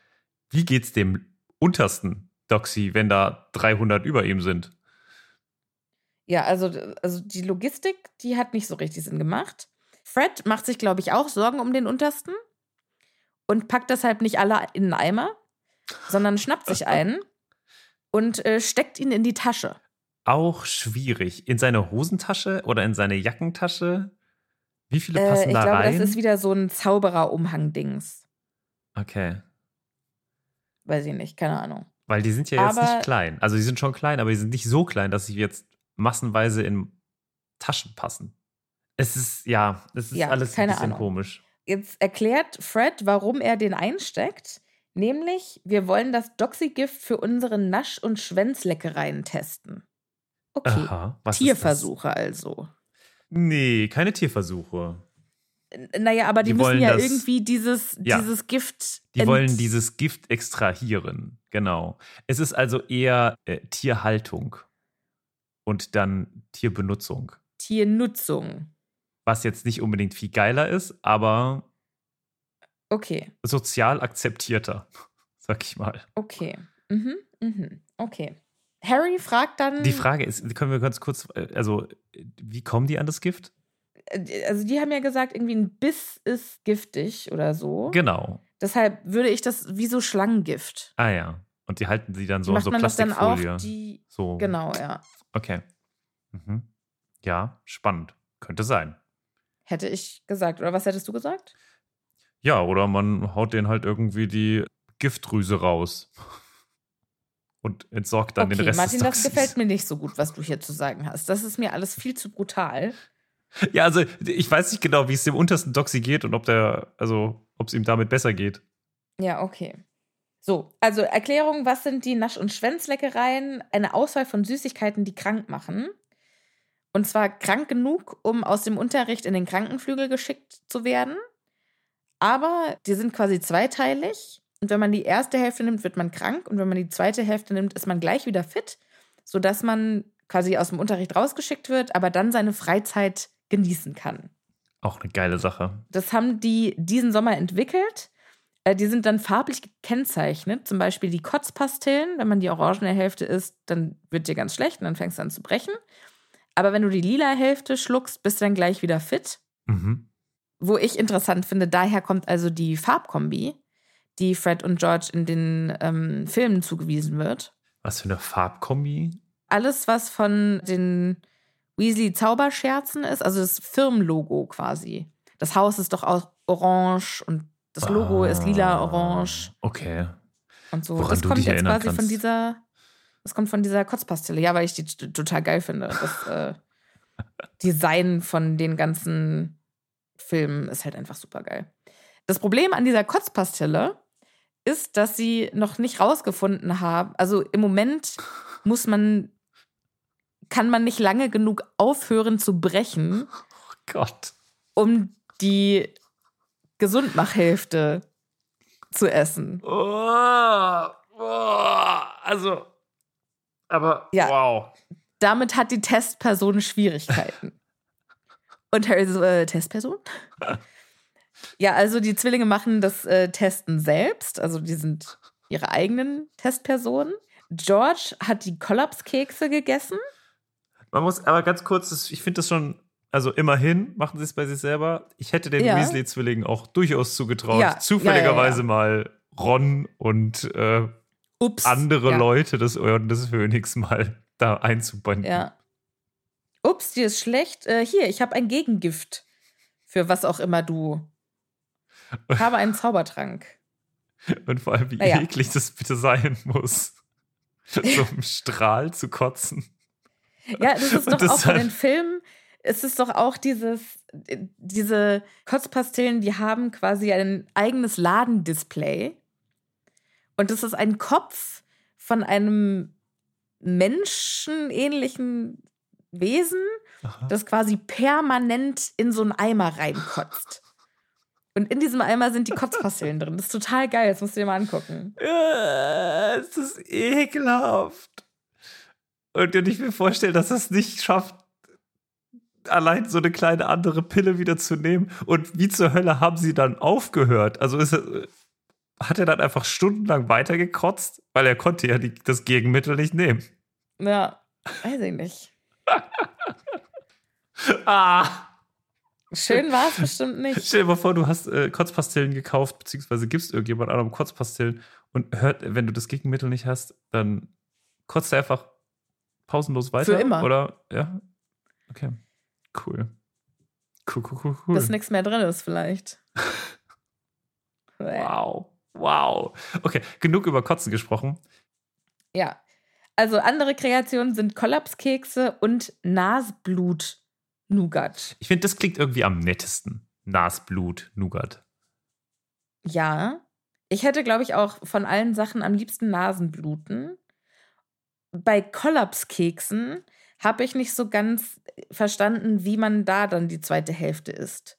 wie geht's dem untersten Doxy, wenn da 300 über ihm sind? Ja, also, also die Logistik, die hat nicht so richtig Sinn gemacht. Fred macht sich, glaube ich, auch Sorgen um den Untersten und packt deshalb nicht alle in einen Eimer, sondern schnappt sich <laughs> einen und äh, steckt ihn in die Tasche. Auch schwierig. In seine Hosentasche oder in seine Jackentasche? Wie viele Äh, passen ich da glaube, rein? das ist wieder so ein Zauberer-Umhang-Dings. okay. Weiß ich nicht, keine Ahnung. Weil die sind ja jetzt Aber- nicht klein. Also die sind schon klein, aber die sind nicht so klein, dass sie jetzt massenweise in Taschen passen. Es ist, ja, es ist Ja, alles ein bisschen Ahnung. komisch. Jetzt erklärt Fred, warum er den einsteckt. Nämlich, wir wollen das Doxy-Gift für unsere Nasch- und Schwänzleckereien testen. Okay. Aha, Tierversuche also. Nee, keine Tierversuche. Naja, aber die, Die müssen ja das- irgendwie dieses, Ja. dieses Gift. Die wollen dieses Gift extrahieren, genau. Es ist also eher äh, Tierhaltung und dann Tierbenutzung. Tiernutzung. Was jetzt nicht unbedingt viel geiler ist, aber Okay, sozial akzeptierter, <laughs> sag ich mal. okay. Mhm, mhm. Okay. Harry fragt dann. Die Frage ist, können wir ganz kurz, äh, also wie kommen die an das Gift? äh, Also, die haben ja gesagt, irgendwie ein Biss ist giftig oder so. Genau. Deshalb würde ich das wie so Schlangengift. Ah ja. Und die halten sie dann so in macht so man das dann auch? Plastikfolie. Die, so. genau, ja. Okay. Mhm. Ja, spannend. Könnte sein. Hätte ich gesagt. Oder was hättest du gesagt? Ja, oder man haut den halt irgendwie die Giftdrüse raus. Und entsorgt dann okay, den Rest Martin, des das gefällt mir nicht so gut, was du hier zu sagen hast. Das ist mir alles viel zu brutal. Ja, also ich weiß nicht genau, wie es dem untersten Doxy geht und ob der, also ob es ihm damit besser geht. Ja, okay. So, also Erklärung, was sind die Nasch- und Schwänzleckereien? Eine Auswahl von Süßigkeiten, die krank machen. Und zwar krank genug, um aus dem Unterricht in den Krankenflügel geschickt zu werden. Aber die sind quasi zweiteilig. Und wenn man die erste Hälfte nimmt, wird man krank. Und wenn man die zweite Hälfte nimmt, ist man gleich wieder fit, sodass man quasi aus dem Unterricht rausgeschickt wird, aber dann seine Freizeit genießen kann. Auch eine geile Sache. Das haben die diesen Sommer entwickelt. Äh, Die sind dann farblich gekennzeichnet. Zum Beispiel die Kotzpastillen. Wenn man die orangene Hälfte isst, dann wird dir ganz schlecht und dann fängst du an zu brechen. Aber wenn du die lila Hälfte schluckst, bist du dann gleich wieder fit. Mhm. Wo ich interessant finde, daher kommt also die Farbkombi, die Fred und George in den ähm, Filmen zugewiesen wird. Was für eine Farbkombi. Alles, was von den Weasley-Zauberscherzen ist, also das Firmenlogo quasi. Das Haus ist doch auch orange und das Logo ist Ah, lila-orange Okay. und so. Woran das kommt jetzt quasi von kannst. dieser, das kommt von dieser Kotzpastille. Ja, weil ich die total geil finde. Das äh, <laughs> Design von den ganzen Filmen ist halt einfach super geil. Das Problem an dieser Kotzpastille ist, dass sie noch nicht rausgefunden haben. Also im Moment muss man, kann man nicht lange genug aufhören zu brechen, Oh Gott. um die Gesundmachhälfte zu essen. Oh, oh, also, aber Ja. wow. damit hat die Testperson Schwierigkeiten. <laughs> Und Harry so, äh, Testperson? <laughs> ja, also die Zwillinge machen das äh, Testen selbst, also die sind ihre eigenen Testpersonen. George hat die Kollapskekse gegessen. Man muss aber ganz kurz, ich finde das schon, also immerhin machen sie es bei sich selber. Ich hätte den Ja. Weasley-Zwillingen auch durchaus zugetraut, Ja, zufälligerweise ja, mal Ron und äh, Ups. andere. Leute des Orden des Phönix mal da einzubinden. Ja. Ups, dir ist schlecht. Äh, hier, ich habe ein Gegengift. Für was auch immer du. Ich <laughs> habe einen Zaubertrank. Und vor allem, wie Naja. eklig das bitte sein muss. <laughs> so im Strahl zu kotzen. Ja, das ist doch das auch halt- den Filmen, es ist doch auch dieses, diese Kotzpastillen, die haben quasi ein eigenes Ladendisplay. Und das ist ein Kopf von einem menschenähnlichen Wesen, Aha. das quasi permanent in so einen Eimer reinkotzt. Und in diesem Eimer sind die Kotzpastillen drin. Das ist total geil, das musst du dir mal angucken. Es ist ekelhaft. Und wenn ich mir vorstelle, dass es nicht schafft, allein so eine kleine andere Pille wieder zu nehmen. Und wie zur Hölle haben sie dann aufgehört? Also ist er, hat er dann einfach stundenlang weitergekotzt? Weil er konnte ja die, das Gegenmittel nicht nehmen. Ja, weiß ich nicht. <laughs> Ah! Schön war es bestimmt nicht. Stell dir mal vor, du hast äh, Kotzpastillen gekauft, beziehungsweise gibst irgendjemand anderem Kotzpastillen und hört, wenn du das Gegenmittel nicht hast, dann kotzt er einfach pausenlos weiter. Für immer. Oder? Ja. Okay. Cool. Cool, cool, cool, cool. Bis nichts mehr drin ist, vielleicht. <laughs> Wow. Wow. Okay, genug über Kotzen gesprochen. Ja. Also andere Kreationen sind Kollapskekse und Nasblut-Nougat. Ich finde, das klingt irgendwie am nettesten. Nasblut, Nougat. Ja. Ich hätte, glaube ich, auch von allen Sachen am liebsten Nasenbluten. Bei Kollapskeksen habe ich nicht so ganz verstanden, wie man da dann die zweite Hälfte isst.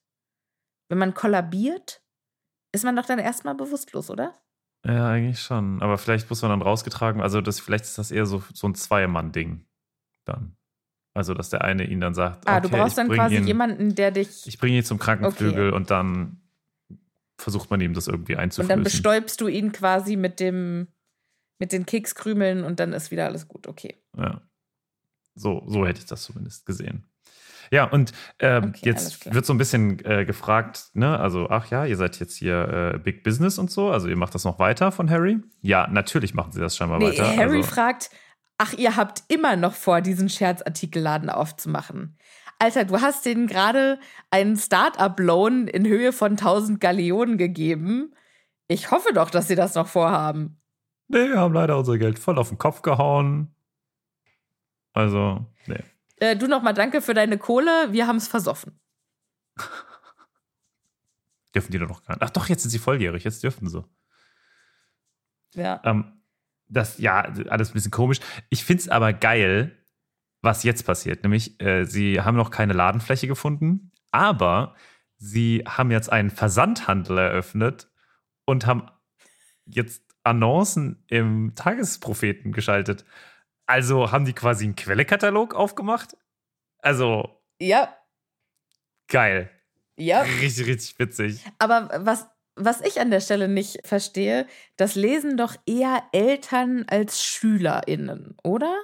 Wenn man kollabiert, ist man doch dann erstmal bewusstlos, oder? Ja, eigentlich schon. Aber vielleicht muss man dann rausgetragen, also das, vielleicht ist das eher so, so ein Zweiermann-Ding dann. Also, dass der eine ihn dann sagt, Ah, okay, du brauchst dann quasi ihn, jemanden, der dich. Ich bringe ihn zum Krankenflügel und dann versucht man ihm das irgendwie und einzuflößen. dann bestäubst du ihn quasi mit dem, mit den Kekskrümeln und dann ist wieder alles gut. Okay. Ja. So, so hätte ich das zumindest gesehen. Ja, und ähm, Okay, jetzt wird so ein bisschen äh, gefragt, ne, also, ach ja, ihr seid jetzt hier äh, Big Business und so, also ihr macht das noch weiter von Harry? Ja, natürlich machen sie das scheinbar Nee, weiter. Harry also, fragt, ach, ihr habt immer noch vor, diesen Scherzartikelladen aufzumachen. Alter, du hast denen gerade einen Start-up-Loan in Höhe von 1000 Gallionen gegeben. Ich hoffe doch, dass sie das noch vorhaben. nee, wir haben leider unser Geld voll auf den Kopf gehauen. Also, nee. Äh, du nochmal danke für deine Kohle, wir haben es versoffen. Dürfen die doch noch gar nicht. Ach doch, jetzt sind sie volljährig, jetzt dürfen sie. Ja. Ähm, das, ja, alles ein bisschen komisch. Ich finde es aber geil, was jetzt passiert. Nämlich, äh, sie haben noch keine Ladenfläche gefunden, aber sie haben jetzt einen Versandhandel eröffnet und haben jetzt Annoncen im Tagespropheten geschaltet. Also haben die quasi einen Quellekatalog aufgemacht? Also, Ja, geil. ja. Richtig, richtig witzig. Aber was, was ich an der Stelle nicht verstehe, das lesen doch eher Eltern als SchülerInnen, oder?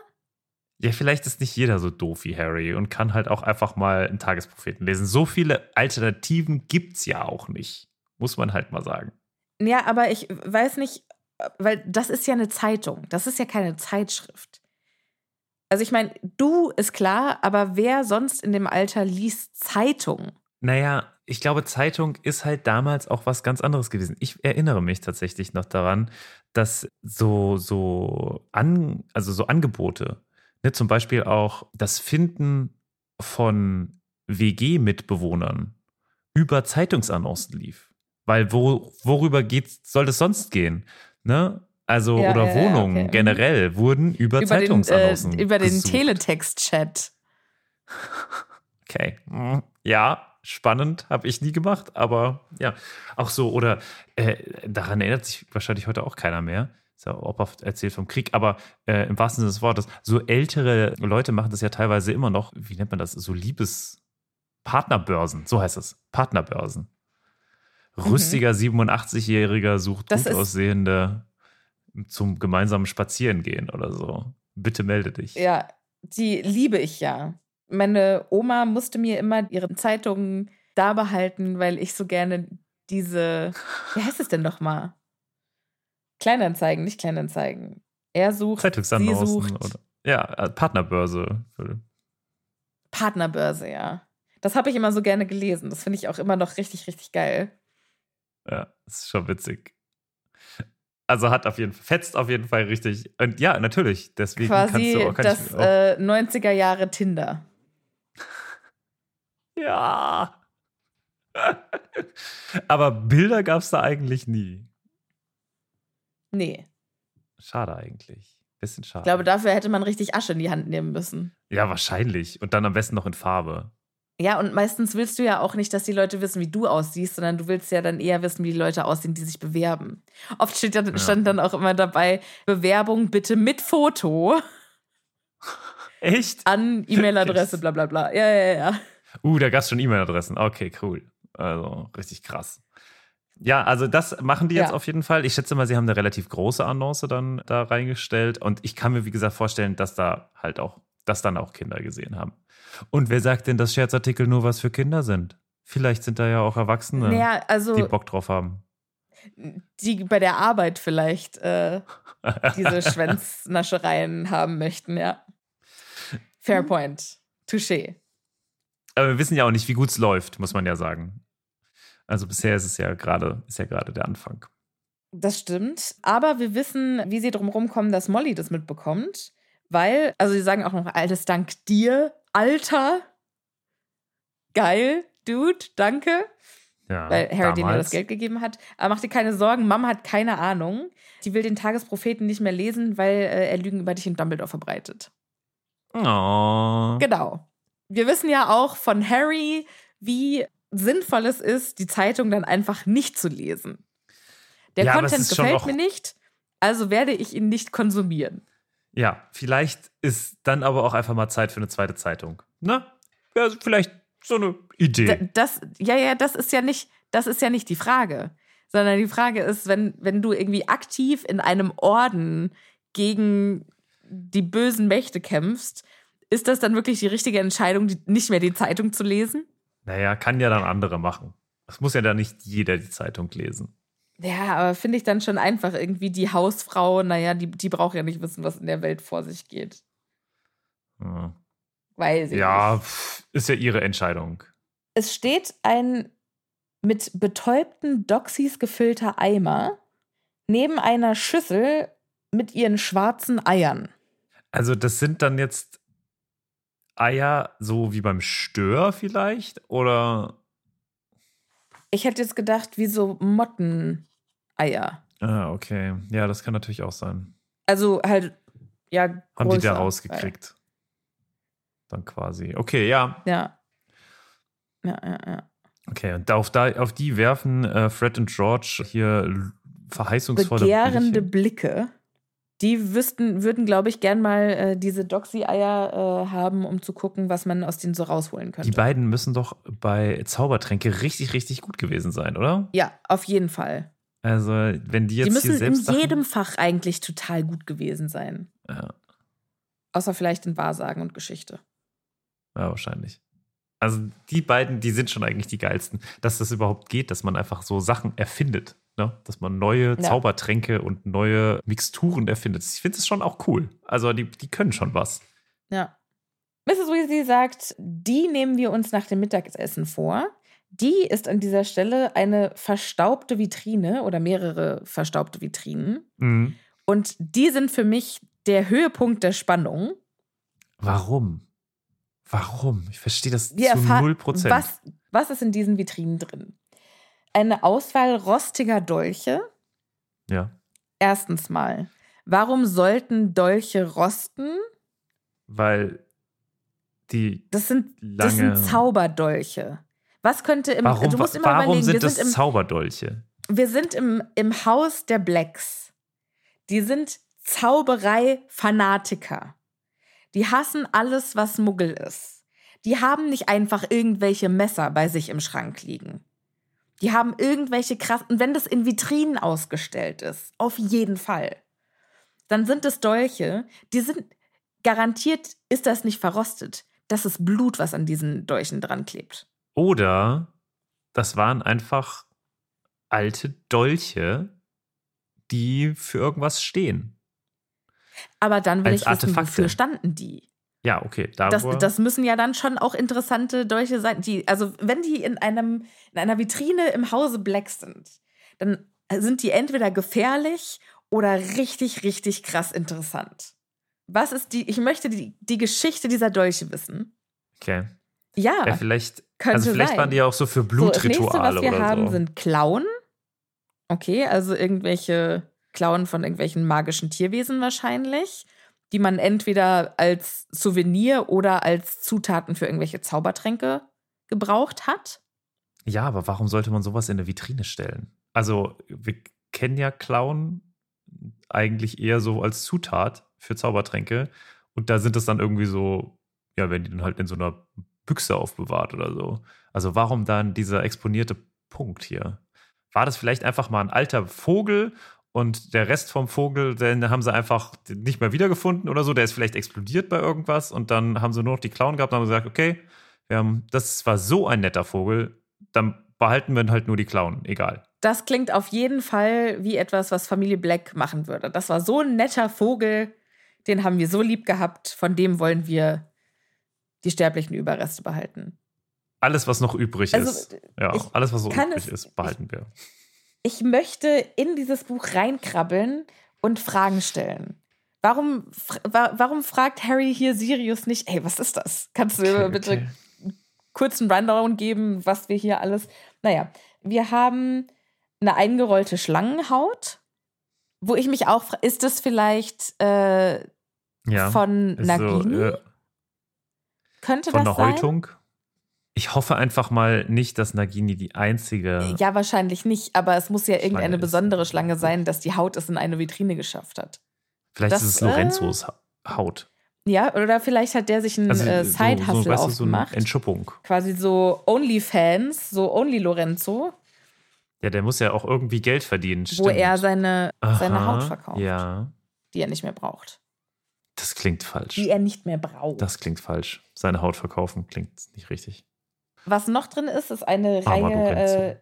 Ja, vielleicht ist nicht jeder so doof wie Harry und kann halt auch einfach mal einen Tagespropheten lesen. So viele Alternativen gibt's ja auch nicht. Muss man halt mal sagen. Ja, aber ich weiß nicht, weil das ist ja eine Zeitung, das ist ja keine Zeitschrift. Also ich meine, du ist klar, aber wer sonst in dem Alter liest Zeitung? Naja, ich glaube, Zeitung ist halt damals auch was ganz anderes gewesen. Ich erinnere mich tatsächlich noch daran, dass so, so, an, also so Angebote, ne, zum Beispiel auch das Finden von WG-Mitbewohnern über Zeitungsannoncen lief. Weil wo, worüber geht, soll das sonst gehen? Ne? Also, Ja, oder ja, Wohnungen okay. Mhm. generell wurden über, Über den, äh, Zeitungsannoncen. über den. Teletext-Chat. Okay. Hm, Ja, spannend, habe ich nie gemacht, aber ja, auch so, oder äh, daran erinnert sich wahrscheinlich heute auch keiner mehr. Ist ja Opa erzählt vom Krieg, aber äh, im wahrsten Sinne des Wortes, so ältere Leute machen das ja teilweise immer noch, wie nennt man das, so Liebespartnerbörsen, so heißt das, Partnerbörsen. Rüstiger 87-Jähriger sucht Mhm. Das gut aussehende zum gemeinsamen Spazierengehen oder so. Bitte melde dich. Ja, die liebe ich ja. Meine Oma musste mir immer ihre Zeitungen da behalten, weil ich so gerne diese, wie heißt es denn nochmal? Kleinanzeigen, nicht Kleinanzeigen. Er sucht, sie sucht oder ja, äh, Partnerbörse. Partnerbörse, ja. Das habe ich immer so gerne gelesen. Das finde ich auch immer noch richtig, richtig geil. Ja, das ist schon witzig. Also hat auf jeden Fall, fetzt auf jeden Fall richtig. Und ja, natürlich. Deswegen Quasi kannst du auch, kann das äh, 90er Jahre Tinder. <laughs> Ja. Aber Bilder gab es da eigentlich nie. Nee. Schade eigentlich. Bisschen schade. Ich glaube, dafür hätte man richtig Asche in die Hand nehmen müssen. ja, wahrscheinlich. Und dann am besten noch in Farbe. Ja, und meistens willst du ja auch nicht, dass die Leute wissen, wie du aussiehst, sondern du willst ja dann eher wissen, wie die Leute aussehen, die sich bewerben. Oft steht ja, stand dann auch immer dabei, Bewerbung bitte mit Foto Echt? an E-Mail-Adresse, bla bla bla. Ja, ja, ja. Uh, da gab es schon E-Mail-Adressen. Okay, cool. Also richtig krass. Ja, also das machen die jetzt Ja. auf jeden Fall. Ich schätze mal, sie haben eine relativ große Annonce dann da reingestellt. Und ich kann mir, wie gesagt, vorstellen, dass da halt auch, dass dann auch Kinder gesehen haben. Und wer sagt denn, dass Scherzartikel nur was für Kinder sind? Vielleicht sind da ja auch Erwachsene, Naja, also die Bock drauf haben. die bei der Arbeit vielleicht äh, <laughs> diese Schwänznaschereien haben möchten, ja. Fair point. Touché. Aber wir wissen ja auch nicht, wie gut es läuft, muss man ja sagen. Also bisher ist es ja gerade, ist ja gerade der Anfang. Das stimmt. Aber wir wissen, wie sie drum rumkommen, dass Molly das mitbekommt. Weil, also sie sagen auch noch, alles dank dir, Alter. Geil, Dude, danke. Ja, Weil Harry damals. das Geld gegeben hat. Aber mach dir keine Sorgen, Mama hat keine Ahnung. Die will den Tagespropheten nicht mehr lesen, weil äh, er Lügen über dich in Dumbledore verbreitet. Oh. Genau. Wir wissen ja auch von Harry, wie sinnvoll es ist, die Zeitung dann einfach nicht zu lesen. Der Ja, Content gefällt mir nicht, also werde ich ihn nicht konsumieren. Ja, vielleicht ist dann aber auch einfach mal Zeit für eine zweite Zeitung. Ne? Ja, vielleicht so eine Idee. Da- Das, ja, ja, das ist ja nicht, das ist ja nicht die Frage. Sondern die Frage ist, wenn, wenn du irgendwie aktiv in einem Orden gegen die bösen Mächte kämpfst, ist das dann wirklich die richtige Entscheidung, die, nicht mehr die Zeitung zu lesen? naja, kann ja dann andere machen. Es muss ja dann nicht jeder die Zeitung lesen. Ja, aber finde ich dann schon einfach irgendwie die Hausfrau, naja, die, die braucht ja nicht wissen, was in der Welt vor sich geht. Ja, Weiß ich ja nicht. ist ja ihre Entscheidung. Es steht ein mit betäubten Doxys gefüllter Eimer neben einer Schüssel mit ihren schwarzen Eiern. Also, das sind dann jetzt Eier so wie beim Stör vielleicht? Oder. Ich hätte jetzt gedacht, wie so Motteneier. Ah, okay. Ja, das kann natürlich auch sein. Also halt, ja, Haben die größer. da rausgekriegt? Dann quasi. Okay, ja. Ja. Ja, ja, ja. Okay, und auf, da, auf die werfen äh, Fred und George hier verheißungsvolle Begehrende Blicke. Blicke. Die wüssten, würden, glaube ich, gern mal äh, diese Doxy-Eier äh, haben, um zu gucken, was man aus denen so rausholen könnte. Die beiden müssen doch bei Zaubertränke richtig, richtig gut gewesen sein, oder? ja, auf jeden Fall. Also, wenn die jetzt Die hier müssen in jedem Fach eigentlich total gut gewesen sein. Ja, Außer vielleicht in Wahrsagen und Geschichte. ja, wahrscheinlich. Also, die beiden, die sind schon eigentlich die geilsten. Dass das überhaupt geht, dass man einfach so Sachen erfindet. Ne? Dass man neue Ja. Zaubertränke und neue Mixturen erfindet. Ich finde es schon auch cool. Also, die, die können schon was. Ja. Mrs. Weasley sagt, die nehmen wir uns nach dem Mittagessen vor. Die ist an dieser Stelle eine verstaubte Vitrine oder mehrere verstaubte Vitrinen. Mhm. Und die sind für mich der Höhepunkt der Spannung. Warum? Warum? Ich verstehe das Wir zu null Prozent. was, was ist in diesen Vitrinen drin? Eine Auswahl rostiger Dolche. Ja. Erstens mal, warum sollten Dolche rosten? Weil die Das sind, das sind. Zauberdolche. Was könnte im. warum du musst immer warum überlegen, sind das sind, im, Zauberdolche? wir sind im, im Haus der Blacks. Die sind Zauberei-Fanatiker. Die hassen alles, was Muggel ist. Die haben nicht einfach irgendwelche Messer bei sich im Schrank liegen. Die haben irgendwelche krassen, wenn das in Vitrinen ausgestellt ist, auf jeden Fall. Dann sind es Dolche, die sind garantiert, ist das nicht verrostet. Das ist Blut, was an diesen Dolchen dran klebt. Oder das waren einfach alte Dolche, die für irgendwas stehen. Aber dann will Als ich wissen, Artefakte. wofür standen die? Ja, okay. Da Das, das müssen ja dann schon auch interessante Dolche sein. Die, also, wenn die in, einem, in einer Vitrine im Hause Black sind, dann sind die entweder gefährlich oder richtig, richtig krass interessant? Was ist die, ich möchte die, die Geschichte dieser Dolche wissen. Okay. Ja, Ja, vielleicht, also vielleicht sein. waren die ja auch so für so, das nächste, Blutrituale was wir oder haben, so. sind Klauen. Okay, also irgendwelche Klauen von irgendwelchen magischen Tierwesen wahrscheinlich, die man entweder als Souvenir oder als Zutaten für irgendwelche Zaubertränke gebraucht hat. Ja, aber warum sollte man sowas in eine Vitrine stellen? Also, wir kennen ja Clown eigentlich eher so als Zutat für Zaubertränke. Und da sind es dann irgendwie so, ja, wenn die dann halt in so einer Büchse aufbewahrt oder so. Also, warum dann dieser exponierte Punkt hier? War das vielleicht einfach mal ein alter Vogel und der Rest vom Vogel, den haben sie einfach nicht mehr wiedergefunden oder so? Der ist vielleicht explodiert bei irgendwas und dann haben sie nur noch die Klauen gehabt und haben gesagt, okay, haben, das war so ein netter Vogel, dann behalten wir halt nur die Klauen, egal. Das klingt auf jeden Fall wie etwas, was Familie Black machen würde. Das war so ein netter Vogel, den haben wir so lieb gehabt, von dem wollen wir die sterblichen Überreste behalten. Alles, was noch übrig Also, ist. Ja, ich alles, was so übrig es- ist, behalten wir. Ich möchte in dieses Buch reinkrabbeln und Fragen stellen. Warum, warum fragt Harry hier Sirius nicht, hey, was ist das? Kannst du mir Okay, bitte okay. kurzen Rundown geben, was wir hier alles. Naja, wir haben eine eingerollte Schlangenhaut, wo ich mich auch frage, ist das vielleicht äh, Ja. von Nagini? So, äh, Könnte von das der sein? Häutung. Ich hoffe einfach mal nicht, dass Nagini die einzige. Ja, wahrscheinlich nicht, aber es muss ja irgendeine ist. besondere Schlange sein, dass die Haut es in eine Vitrine geschafft hat. vielleicht das, ist es äh, Lorenzos Ha- Haut. Ja, oder vielleicht hat der sich einen Also äh, so, Side-Hustle so, weißt du, so eine. Entschuppung. Quasi so Onlyfans, so Only Lorenzo, Ja, der muss ja auch irgendwie Geld verdienen. wo stimmt. er seine, seine Aha, Haut verkauft, Ja, die er nicht mehr braucht. Das klingt falsch. Die er nicht mehr braucht. Das klingt falsch. Seine Haut verkaufen klingt nicht richtig. Was noch drin ist, ist eine Armer Reihe äh,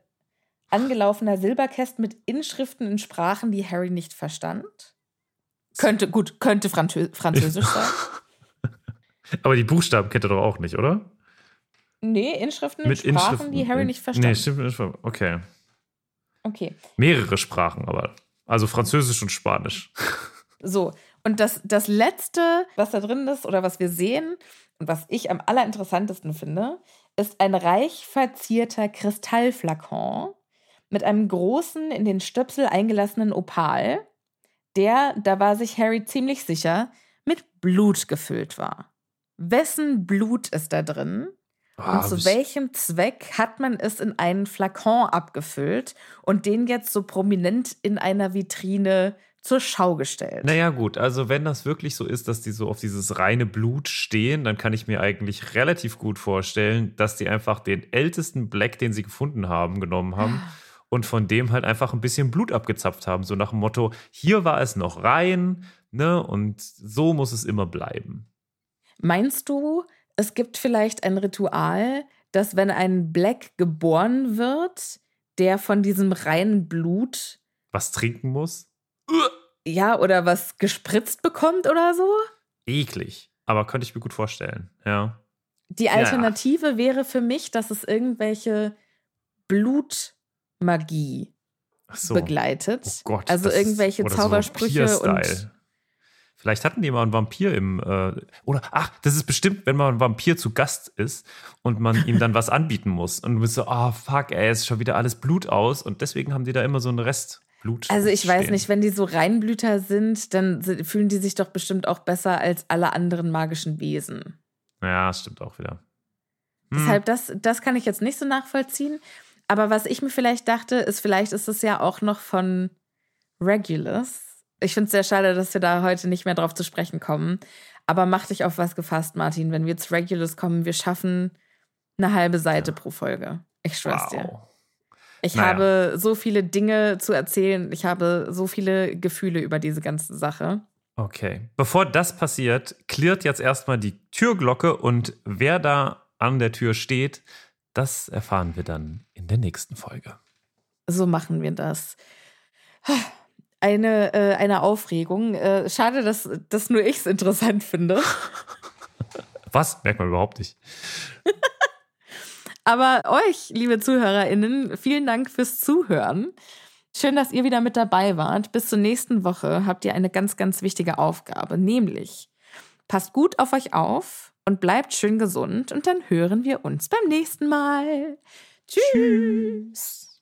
angelaufener Silberkästen mit Inschriften in Sprachen, die Harry nicht verstand. Könnte, gut, könnte Franzö Französisch sein. <laughs> Aber die Buchstaben kennt er doch auch nicht, oder? Nee, Inschriften in Sprachen, die Harry nicht verstand. Nee, stimmt. nicht. Okay. Okay. Mehrere Sprachen, aber. Also Französisch und Spanisch. So, und das, das Letzte, was da drin ist oder was wir sehen und was ich am allerinteressantesten finde, ist ein reich verzierter Kristallflakon mit einem großen, in den Stöpsel eingelassenen Opal, der, da war sich Harry ziemlich sicher, mit Blut gefüllt war. Wessen Blut ist da drin? Ah, Und zu welchem Zweck hat man es in einen Flakon abgefüllt und den jetzt so prominent in einer Vitrine zur Schau gestellt? Naja, gut, also wenn das wirklich so ist, dass die so auf dieses reine Blut stehen, dann kann ich mir eigentlich relativ gut vorstellen, dass die einfach den ältesten Black, den sie gefunden haben, genommen haben und von dem halt einfach ein bisschen Blut abgezapft haben. So nach dem Motto, hier war es noch rein, ne, und so muss es immer bleiben. Meinst du, es gibt vielleicht ein Ritual, dass wenn ein Black geboren wird, der von diesem reinen Blut, Was trinken muss? Ja, oder was gespritzt bekommt oder so? Eklig. Aber könnte ich mir gut vorstellen, ja. Die Alternative wäre für mich, dass es irgendwelche Blutmagie so. begleitet. Oh Gott. also das ist- irgendwelche oder so Zaubersprüche und. Vielleicht hatten die mal einen Vampir im. Äh, oder, ach, das ist bestimmt, wenn man ein Vampir zu Gast ist und man ihm dann was anbieten muss. Und du bist so, ah, fuck, ey, ist schon wieder alles Blut aus. Und deswegen haben die da immer so einen Rest Blut. Also ich weiß stehen. nicht, wenn die so Reinblüter sind, dann fühlen die sich doch bestimmt auch besser als alle anderen magischen Wesen. Ja, das stimmt auch wieder. Hm. Deshalb, das, das kann ich jetzt nicht so nachvollziehen. Aber was ich mir vielleicht dachte, ist, vielleicht ist es ja auch noch von Regulus. Ich finde es sehr schade, dass wir da heute nicht mehr drauf zu sprechen kommen. Aber mach dich auf was gefasst, Martin. Wenn wir zu Regulus kommen, wir schaffen eine halbe Seite pro Folge. Ich schwör's dir. Ich Naja. habe so viele Dinge zu erzählen. Ich habe so viele Gefühle über diese ganze Sache. Okay. Bevor das passiert, klirrt jetzt erstmal die Türglocke und wer da an der Tür steht, das erfahren wir dann in der nächsten Folge. So machen wir das. Eine, äh, eine Aufregung. Äh, schade, dass, dass nur ich es interessant finde. <laughs> Was? Merkt man überhaupt nicht. Aber euch, liebe ZuhörerInnen, vielen Dank fürs Zuhören. Schön, dass ihr wieder mit dabei wart. Bis zur nächsten Woche habt ihr eine ganz, ganz wichtige Aufgabe, nämlich passt gut auf euch auf und bleibt schön gesund und dann hören wir uns beim nächsten Mal. Tschüss.